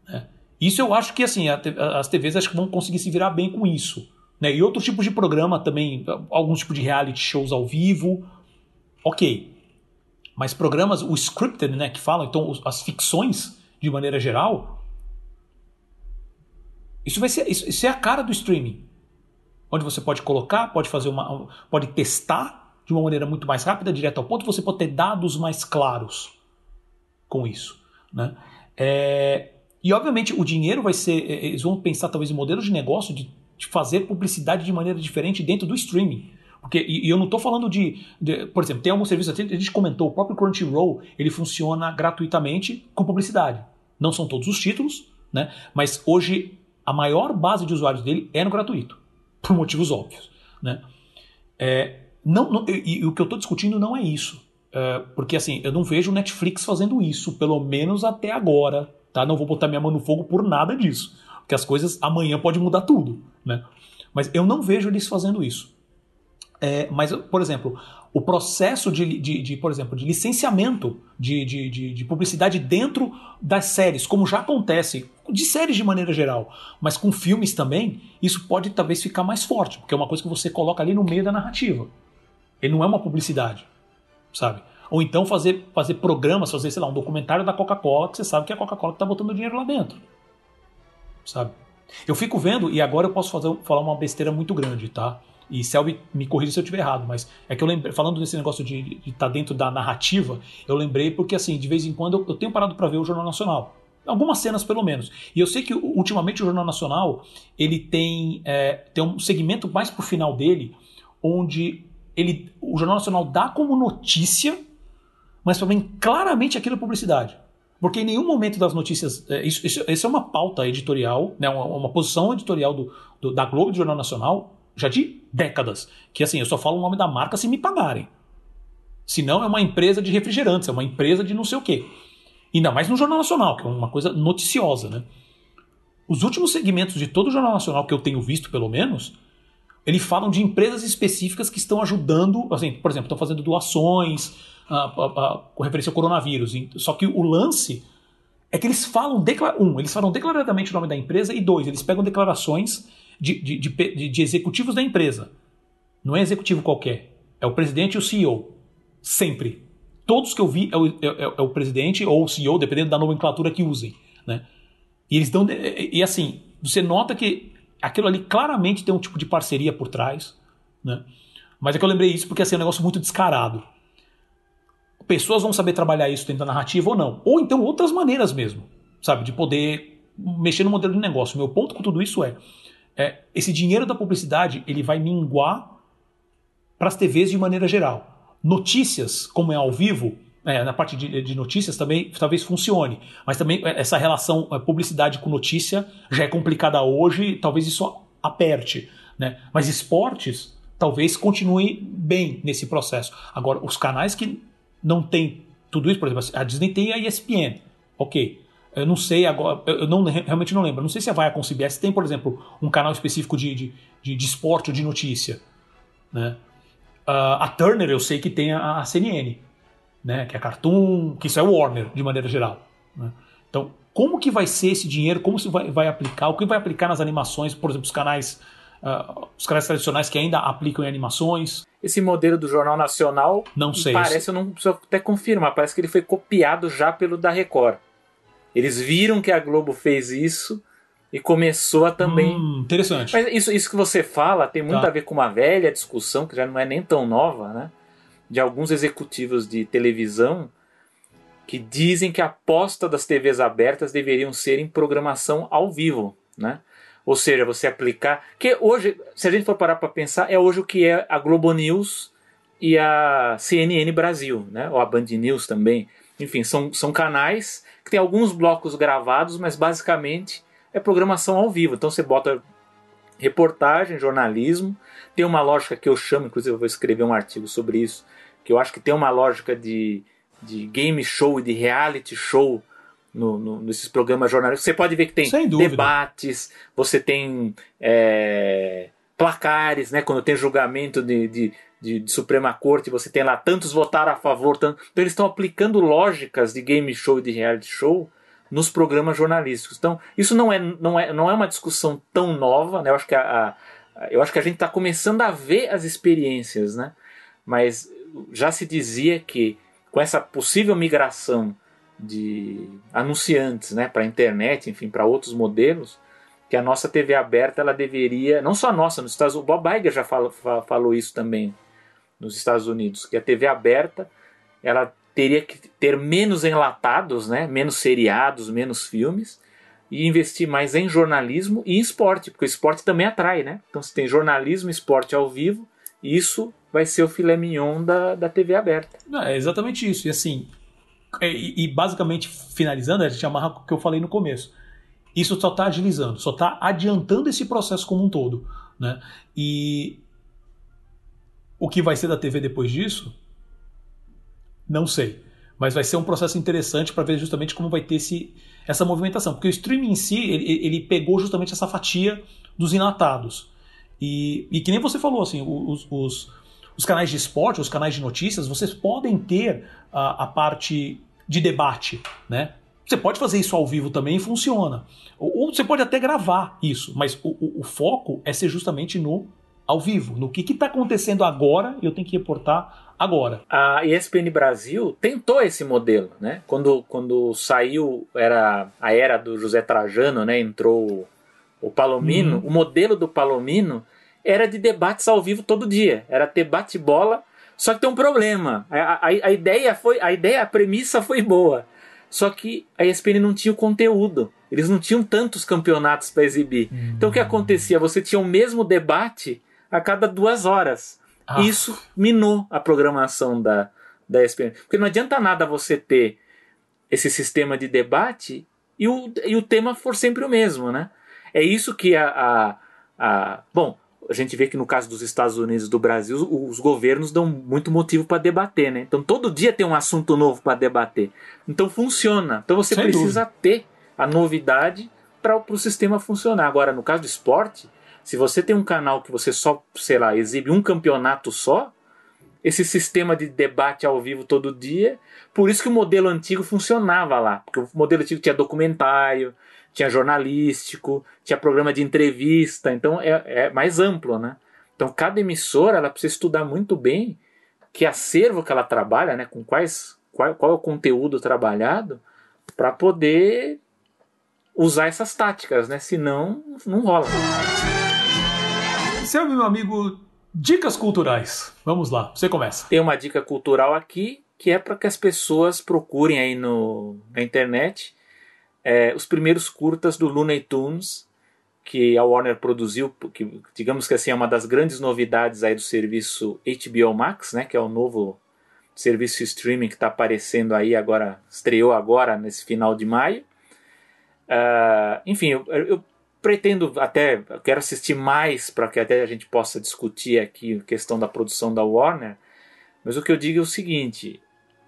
Né? Isso eu acho que assim a, as TVs acho que vão conseguir se virar bem com isso. Né? E outros tipos de programa também, alguns tipos de reality shows ao vivo, ok. Mas programas, o scripted, né, que falam, então as ficções, de maneira geral, isso vai ser, isso, isso é a cara do streaming. Onde você pode colocar, pode fazer uma. pode testar de uma maneira muito mais rápida, direto ao ponto, você pode ter dados mais claros com isso. Né? É, e obviamente o dinheiro vai ser. Eles vão pensar talvez em modelos de negócio de fazer publicidade de maneira diferente dentro do streaming. Porque, e, eu não estou falando de, de, Por exemplo, tem alguns serviços, a gente comentou, o próprio Crunchyroll ele funciona gratuitamente com publicidade. Não são todos os títulos, né? mas hoje a maior base de usuários dele é no gratuito, por motivos óbvios. Né? É, não, não e, e, o que eu estou discutindo não é isso. É, porque assim, eu não vejo o Netflix fazendo isso, pelo menos até agora. Tá? Não vou botar minha mão no fogo por nada disso. Porque as coisas amanhã pode mudar tudo. Né? Mas eu não vejo eles fazendo isso. É, mas, por exemplo, o processo de, de, de, por exemplo, de licenciamento de, de, de, de, publicidade dentro das séries, como já acontece, de séries de maneira geral, mas com filmes também, isso pode talvez ficar mais forte, porque é uma coisa que você coloca ali no meio da narrativa. Ele não é uma publicidade, sabe? Ou então fazer, fazer programas, fazer, sei lá, um documentário da Coca-Cola, que você sabe que é a Coca-Cola que está botando dinheiro lá dentro. Sabe? Eu fico vendo, e agora eu posso fazer, falar uma besteira muito grande, tá? E Selby me corrija se eu estiver errado, mas é que eu lembrei, falando desse negócio de estar tá dentro da narrativa, eu lembrei porque, assim, de vez em quando eu, eu tenho parado para ver o Jornal Nacional. Algumas cenas, pelo menos. E eu sei que ultimamente o Jornal Nacional ele tem, é, tem um segmento mais pro final dele, onde ele, o Jornal Nacional dá como notícia, mas também claramente aquilo é publicidade. Porque em nenhum momento das notícias. É, isso, isso, isso é uma pauta editorial, né, uma, uma posição editorial do, do, da Globo do Jornal Nacional, já de décadas. Que assim, eu só falo o nome da marca se me pagarem. Se não, é uma empresa de refrigerantes, é uma empresa de não sei o quê. Ainda mais no Jornal Nacional, que é uma coisa noticiosa, né? Os últimos segmentos de todo o Jornal Nacional que eu tenho visto, pelo menos, eles falam de empresas específicas que estão ajudando, assim, por exemplo, estão fazendo doações com referência ao coronavírus. Só que o lance é que eles falam, um, eles falam declaradamente o nome da empresa, e dois, eles pegam declarações de, de, de, de executivos da empresa. Não é executivo qualquer, é o presidente e o CEO. Sempre. Todos que eu vi é o, é, é, é o presidente ou o CEO, dependendo da nomenclatura que usem. Né? E eles dão. E assim, você nota que aquilo ali claramente tem um tipo de parceria por trás, né? Mas é que eu lembrei isso porque assim, é um negócio muito descarado. Pessoas vão saber trabalhar isso dentro da narrativa ou não. Ou então outras maneiras mesmo, sabe? De poder mexer no modelo de negócio. Meu ponto com tudo isso é, é esse dinheiro da publicidade ele vai minguar para as TVs de maneira geral. Notícias, como é ao vivo, é, na parte de, de, notícias também talvez funcione. Mas também é, essa relação é, publicidade com notícia já é complicada hoje, talvez isso aperte. Né? Mas esportes talvez continue bem nesse processo. Agora, os canais que não tem tudo isso, por exemplo, a Disney tem a ESPN, ok. Eu não sei agora, eu não, realmente não lembro. Não sei se a Viacom CBS tem, por exemplo, um canal específico de, de, de, de esporte ou de notícia. Né? Uh, a Turner eu sei que tem a, a CNN né? Que é Cartoon, que isso é Warner, de maneira geral. Né? Então, como que vai ser esse dinheiro? Como se vai, vai aplicar? O que vai aplicar nas animações? Por exemplo, os canais, uh, os canais tradicionais que ainda aplicam em animações? Esse modelo do Jornal Nacional, não sei. Parece, eu não preciso até confirmar, parece que ele foi copiado já pelo da Record. Eles viram que a Globo fez isso e começou a também. Hum, interessante. Mas isso, isso que você fala tem muito tá. a ver com uma velha discussão que já não é nem tão nova, né? de alguns executivos de televisão que dizem que a aposta das TVs abertas deveriam ser em programação ao vivo, né? Ou seja, você aplicar. Que hoje, se a gente for parar para pensar, é hoje o que é a Globo News e a CNN Brasil, né? Ou a Band News também. Enfim, são, são canais que tem alguns blocos gravados, mas basicamente é programação ao vivo. Então você bota reportagem, jornalismo. Tem uma lógica que eu chamo, inclusive eu vou escrever um artigo sobre isso, que eu acho que tem uma lógica de, de game show e de reality show no, no, nesses programas jornalísticos. Você pode ver que tem debates, você tem é, placares, né? Quando tem julgamento de, de, de, de, Suprema Corte, você tem lá tantos votaram a favor, tanto... então eles estão aplicando lógicas de game show e de reality show nos programas jornalísticos. Então, isso não é, não é, não é uma discussão tão nova, né? Eu acho que a, a eu acho que a gente está começando a ver as experiências, né? Mas já se dizia que com essa possível migração de anunciantes né, para a internet, enfim, para outros modelos, que a nossa TV aberta ela deveria, não só a nossa, nos Estados Unidos, o Bob Iger já falou, falou isso também nos Estados Unidos, que a TV aberta ela teria que ter menos enlatados, né, menos seriados, menos filmes, e investir mais em jornalismo e em esporte, porque o esporte também atrai, né? Então se tem jornalismo, esporte ao vivo, isso vai ser o filé mignon da, da TV aberta. É exatamente isso. E assim, e, e basicamente finalizando, a gente amarra o que eu falei no começo. Isso só está agilizando, só está adiantando esse processo como um todo. Né? E o que vai ser da TV depois disso? Não sei. Mas vai ser um processo interessante para ver justamente como vai ter esse, essa movimentação. Porque o streaming em si, ele, ele pegou justamente essa fatia dos inatados. E, e que nem você falou, assim, os, os os canais de esporte, os canais de notícias, vocês podem ter a, a parte de debate, né? Você pode fazer isso ao vivo também e funciona. Ou, ou você pode até gravar isso, mas o, o, o, foco é ser justamente no ao vivo, no que está acontecendo agora e eu tenho que reportar agora. A ESPN Brasil tentou esse modelo, né? Quando, quando saiu era a era do José Trajano, né? Entrou o Palomino. Uhum. O modelo do Palomino era de debates ao vivo todo dia. Era ter bate-bola. Só que tem um problema. A, a, a, ideia foi, a ideia, a premissa foi boa. Só que a ESPN não tinha o conteúdo. Eles não tinham tantos campeonatos para exibir. Uhum. Então o que acontecia? Você tinha o mesmo debate a cada duas horas. Ah. Isso minou a programação da, da ESPN. Porque não adianta nada você ter esse sistema de debate e o, e o tema for sempre o mesmo, né? É isso que a, a, a bom, a gente vê que no caso dos Estados Unidos e do Brasil, os governos dão muito motivo para debater, né? Então todo dia tem um assunto novo para debater. Então funciona. Então você Sem precisa dúvida. ter a novidade para o sistema funcionar. Agora, no caso do esporte, se você tem um canal que você só, sei lá, exibe um campeonato só, esse sistema de debate ao vivo todo dia, por isso que o modelo antigo funcionava lá, porque o modelo antigo tinha documentário, tinha jornalístico, tinha programa de entrevista, então é, é mais amplo, né? Então cada emissora ela precisa estudar muito bem que acervo que ela trabalha, né? Com quais qual, qual é o conteúdo trabalhado para poder usar essas táticas, né? Senão não rola. Seu meu amigo, dicas culturais. Vamos lá, você começa. Tem uma dica cultural aqui que é para que as pessoas procurem aí no, na internet é, os primeiros curtas do Looney Tunes que a Warner produziu, que digamos que assim é uma das grandes novidades aí do serviço HBO Max, né, que é o novo serviço streaming que está aparecendo aí agora, estreou agora nesse final de maio. Uh, enfim, eu, eu, pretendo até, quero assistir mais para que até a gente possa discutir aqui a questão da produção da Warner, mas o que eu digo é o seguinte,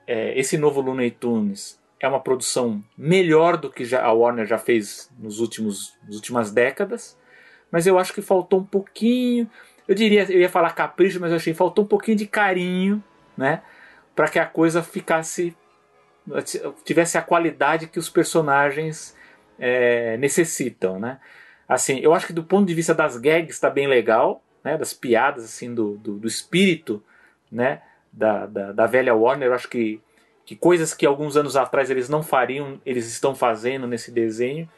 é, esse novo Looney Tunes é uma produção melhor do que a Warner já fez nos últimos nas últimas décadas, mas eu acho que faltou um pouquinho, eu diria, eu ia falar capricho, mas eu achei faltou um pouquinho de carinho, né, para que a coisa ficasse tivesse a qualidade que os personagens é, necessitam, né? Assim, eu acho que do ponto de vista das gags está bem legal, né? Das piadas, assim, do, do, do espírito, né? Da, da, da, velha Warner, eu acho que, que coisas que alguns anos atrás eles não fariam, eles estão fazendo nesse desenho.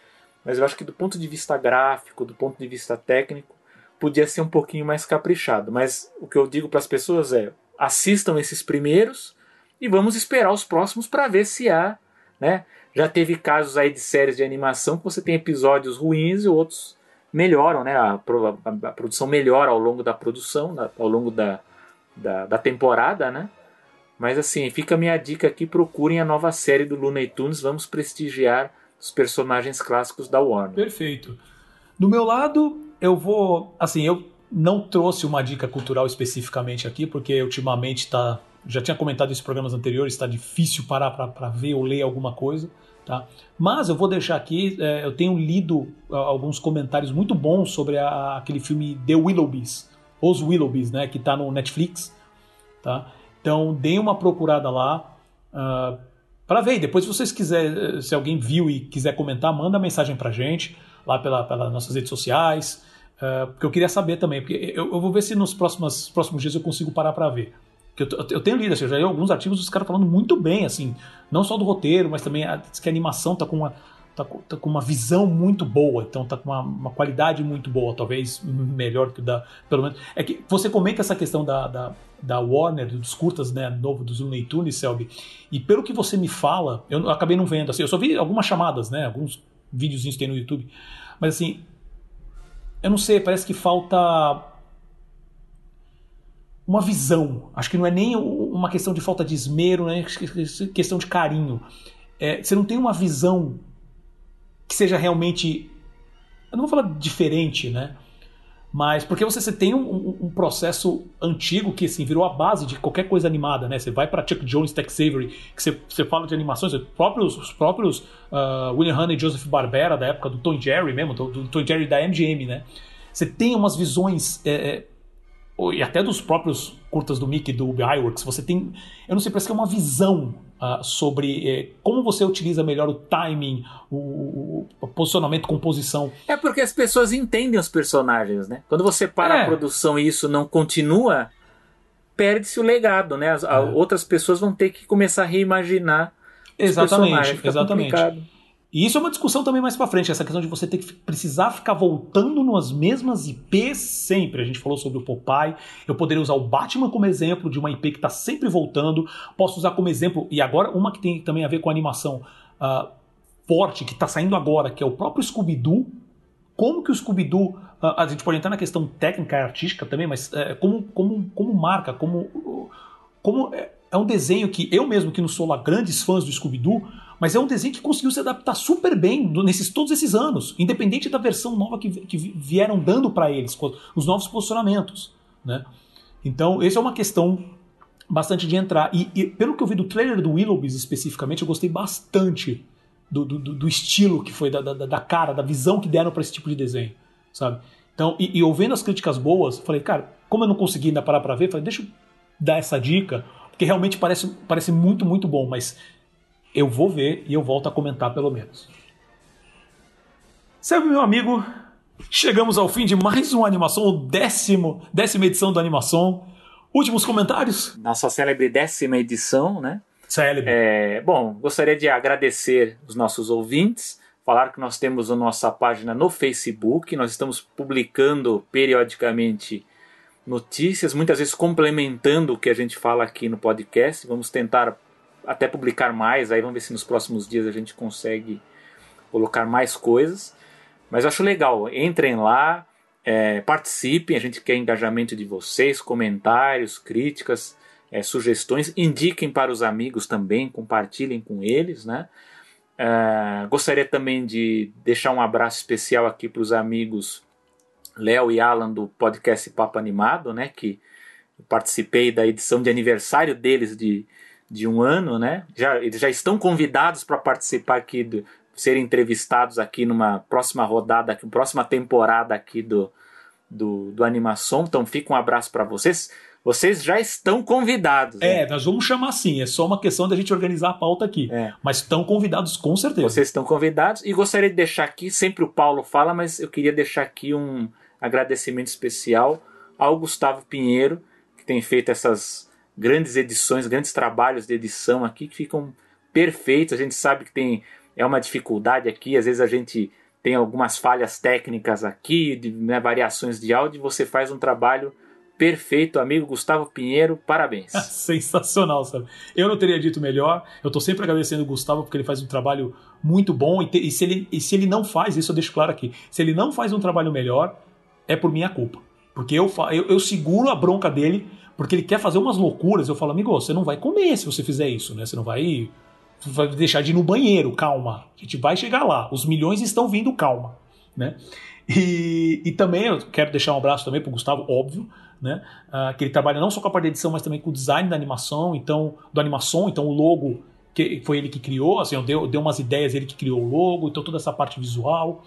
Mas eu acho que do ponto de vista gráfico, do ponto de vista técnico, podia ser um pouquinho mais caprichado. Mas o que eu digo para as pessoas é: assistam esses primeiros e vamos esperar os próximos para ver se há, né? Já teve casos aí de séries de animação que você tem episódios ruins e outros melhoram, né? A, a, a produção melhora ao longo da produção, da, ao longo da, da, da, temporada, né? Mas assim, fica a minha dica aqui, procurem a nova série do Looney Tunes, vamos prestigiar os personagens clássicos da Warner. Perfeito. Do meu lado, eu vou, assim, eu não trouxe uma dica cultural especificamente aqui, porque ultimamente está já tinha comentado isso em programas anteriores, está difícil parar para ver ou ler alguma coisa. Tá? Mas eu vou deixar aqui, é, eu tenho lido alguns comentários muito bons sobre a, aquele filme The Willoughbys, Os Willoughbys, né, que está no Netflix. Tá? Então deem uma procurada lá uh, ah, para ver. Depois, se vocês quiserem, se alguém viu e quiser comentar, manda mensagem para gente lá pela, pelas nossas redes sociais, uh, porque eu queria saber também. Porque eu, eu vou ver se nos próximos, próximos dias eu consigo parar para ver eu, eu, tenho lido, assim, eu já li alguns artigos dos caras falando muito bem, assim, não só do roteiro, mas também a, que a animação tá com uma tá, tá, com uma visão muito boa, então tá com uma, uma, qualidade muito boa, talvez melhor que da, pelo menos, é que você comenta essa questão da, da, da Warner, dos curtas, né, novo dos Looney Tunes, Selby, e pelo que você me fala, eu acabei não vendo, assim, eu só vi algumas chamadas, né, alguns videozinhos que tem no YouTube, mas assim, eu não sei, parece que falta uma visão. Acho que não é nem uma questão de falta de esmero, né? questão de carinho. É, você não tem uma visão que seja realmente. Eu não vou falar diferente, né? Mas porque você, você tem um, um, processo antigo que assim, virou a base de qualquer coisa animada, né? Você vai para Chuck Jones, Tex Avery, que você, você fala de animações, os próprios, os próprios uh, William Hanna e Joseph Barbera da época do Tom Jerry mesmo, do, do Tom Jerry da MGM, né? Você tem umas visões é, e até dos próprios curtas do Mickey do iWorks, você tem, eu não sei, parece que é uma visão uh, sobre eh, como você utiliza melhor o timing, o, o, posicionamento, composição. É porque as pessoas entendem os personagens, né? Quando você para é. a produção e isso não continua, perde-se o legado, né? As, é. Outras pessoas vão ter que começar a reimaginar. Exatamente, exatamente. E isso é uma discussão também mais para frente, essa questão de você ter que precisar ficar voltando nas mesmas IPs sempre. A gente falou sobre o Popeye, eu poderia usar o Batman como exemplo de uma IP que está sempre voltando. Posso usar como exemplo, e agora uma que tem também a ver com animação uh, forte, que está saindo agora, que é o próprio Scooby-Doo. Como que o Scooby-Doo, uh, a gente pode entrar na questão técnica e artística também, mas uh, como, como, como marca, como, como é, é um desenho que eu mesmo, que não sou lá grandes fãs do Scooby-Doo, mas é um desenho que conseguiu se adaptar super bem nesses todos esses anos, independente da versão nova que, que vieram dando para eles, os novos posicionamentos. Né? Então, essa é uma questão bastante de entrar. E, e, pelo que eu vi do trailer do Willoughbys especificamente, eu gostei bastante do, do, do estilo que foi, da, da, da, cara, da visão que deram para esse tipo de desenho, sabe? Então, e, e ouvindo as críticas boas, falei, cara, como eu não consegui ainda parar para ver, falei, deixa eu dar essa dica, porque realmente parece, parece muito, muito bom, mas eu vou ver e eu volto a comentar pelo menos. Serve, meu amigo, chegamos ao fim de mais uma animação, o décimo, décima edição da animação. Últimos comentários? Nossa célebre décima edição, né? Célebre. É, bom, gostaria de agradecer os nossos ouvintes, falar que nós temos a nossa página no Facebook, nós estamos publicando periodicamente notícias, muitas vezes complementando o que a gente fala aqui no podcast. Vamos tentar até publicar mais, aí vamos ver se nos próximos dias a gente consegue colocar mais coisas. Mas eu acho legal, entrem lá, é, participem, a gente quer engajamento de vocês, comentários, críticas, é, sugestões, indiquem para os amigos também, compartilhem com eles, né? É, gostaria também de deixar um abraço especial aqui para os amigos Léo e Alan do podcast Papo Animado, né? Que participei da edição de aniversário deles de de um ano, né? Já, eles já estão convidados para participar aqui, do, serem entrevistados aqui numa próxima rodada, aqui, próxima temporada aqui do, do, do Animação. Então fica um abraço para vocês. Vocês já estão convidados. É, né? nós vamos chamar assim. É só uma questão da gente organizar a pauta aqui. É. Mas estão convidados com certeza. Vocês estão convidados. E gostaria de deixar aqui, sempre o Paulo fala, mas eu queria deixar aqui um agradecimento especial ao Gustavo Pinheiro, que tem feito essas grandes edições, grandes trabalhos de edição aqui que ficam perfeitos. A gente sabe que tem é uma dificuldade aqui, às vezes a gente tem algumas falhas técnicas aqui, de, né, variações de áudio, você faz um trabalho perfeito, amigo Gustavo Pinheiro, parabéns. Sensacional, sabe? Eu não teria dito melhor. Eu estou sempre agradecendo o Gustavo porque ele faz um trabalho muito bom e, te, e, se ele, e se ele não faz, isso eu deixo claro aqui, se ele não faz um trabalho melhor, é por minha culpa. Porque eu, eu, eu seguro a bronca dele porque ele quer fazer umas loucuras. Eu falo, amigo, você não vai comer se você fizer isso, né? Você não vai, vai deixar de ir no banheiro, calma. A gente vai chegar lá. Os milhões estão vindo, calma, né? E, e também eu quero deixar um abraço também pro Gustavo, óbvio, né? Uh, que ele trabalha não só com a parte de edição, mas também com o design da animação, então do animação, então o logo que foi ele que criou, assim, deu, deu umas ideias, ele que criou o logo, então toda essa parte visual.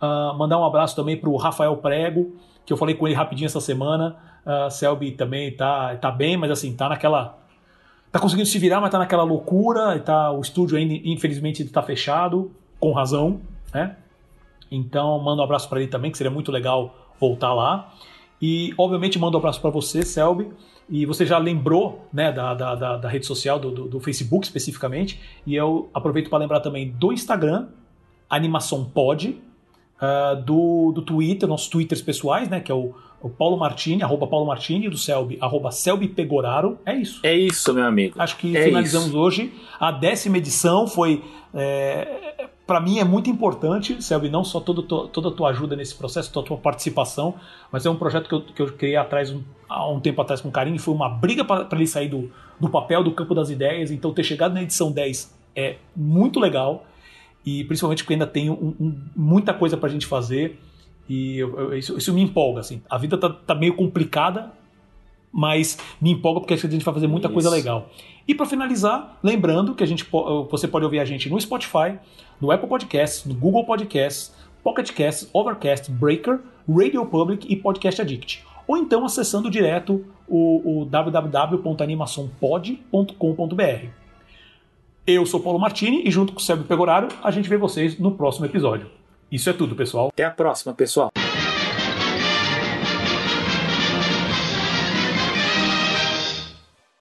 Uh, mandar um abraço também pro Rafael Prego, que eu falei com ele rapidinho essa semana. A Selby também tá, tá bem, mas assim, tá naquela. Tá conseguindo se virar, mas tá naquela loucura. Tá, o estúdio ainda, infelizmente, está fechado, com razão, né? Então, mando um abraço para ele também, que seria muito legal voltar lá. E, obviamente, mando um abraço para você, Selby. E você já lembrou né, da, da, da, da rede social, do, do, do, Facebook especificamente. E eu aproveito para lembrar também do Instagram, Animação Pod, uh, do, do Twitter, nossos Twitters pessoais, né? Que é o, o Paulo Martini, arroba Paulo Martini, do Selby, arroba Selby Pegoraro. É isso. É isso, meu amigo. Acho que é finalizamos isso. hoje. A décima edição foi. É, para mim é muito importante, Selby, não só toda, toda a tua ajuda nesse processo, toda a tua participação, mas é um projeto que eu, que eu criei atrás, um, há um tempo atrás com carinho, foi uma briga para ele sair do, do papel, do campo das ideias, então ter chegado na edição 10 é muito legal e principalmente porque ainda tem um, um, muita coisa para a gente fazer e eu, eu, isso, isso, me empolga, assim. A vida tá, tá, meio complicada, mas me empolga porque acho que a gente vai fazer muita isso. coisa legal. E para finalizar, lembrando que a gente, eh, você pode ouvir a gente no Spotify, no Apple Podcasts, no Google Podcasts, Pocket Casts, Overcast, Breaker, Radio Public e Podcast Addict. Ou então acessando direto o, o www.animaçãopod.com.br. Eu sou Paulo Martini e junto com o Sérgio Pegoraro, a gente vê vocês no próximo episódio. Isso é tudo, pessoal. Até a próxima, pessoal.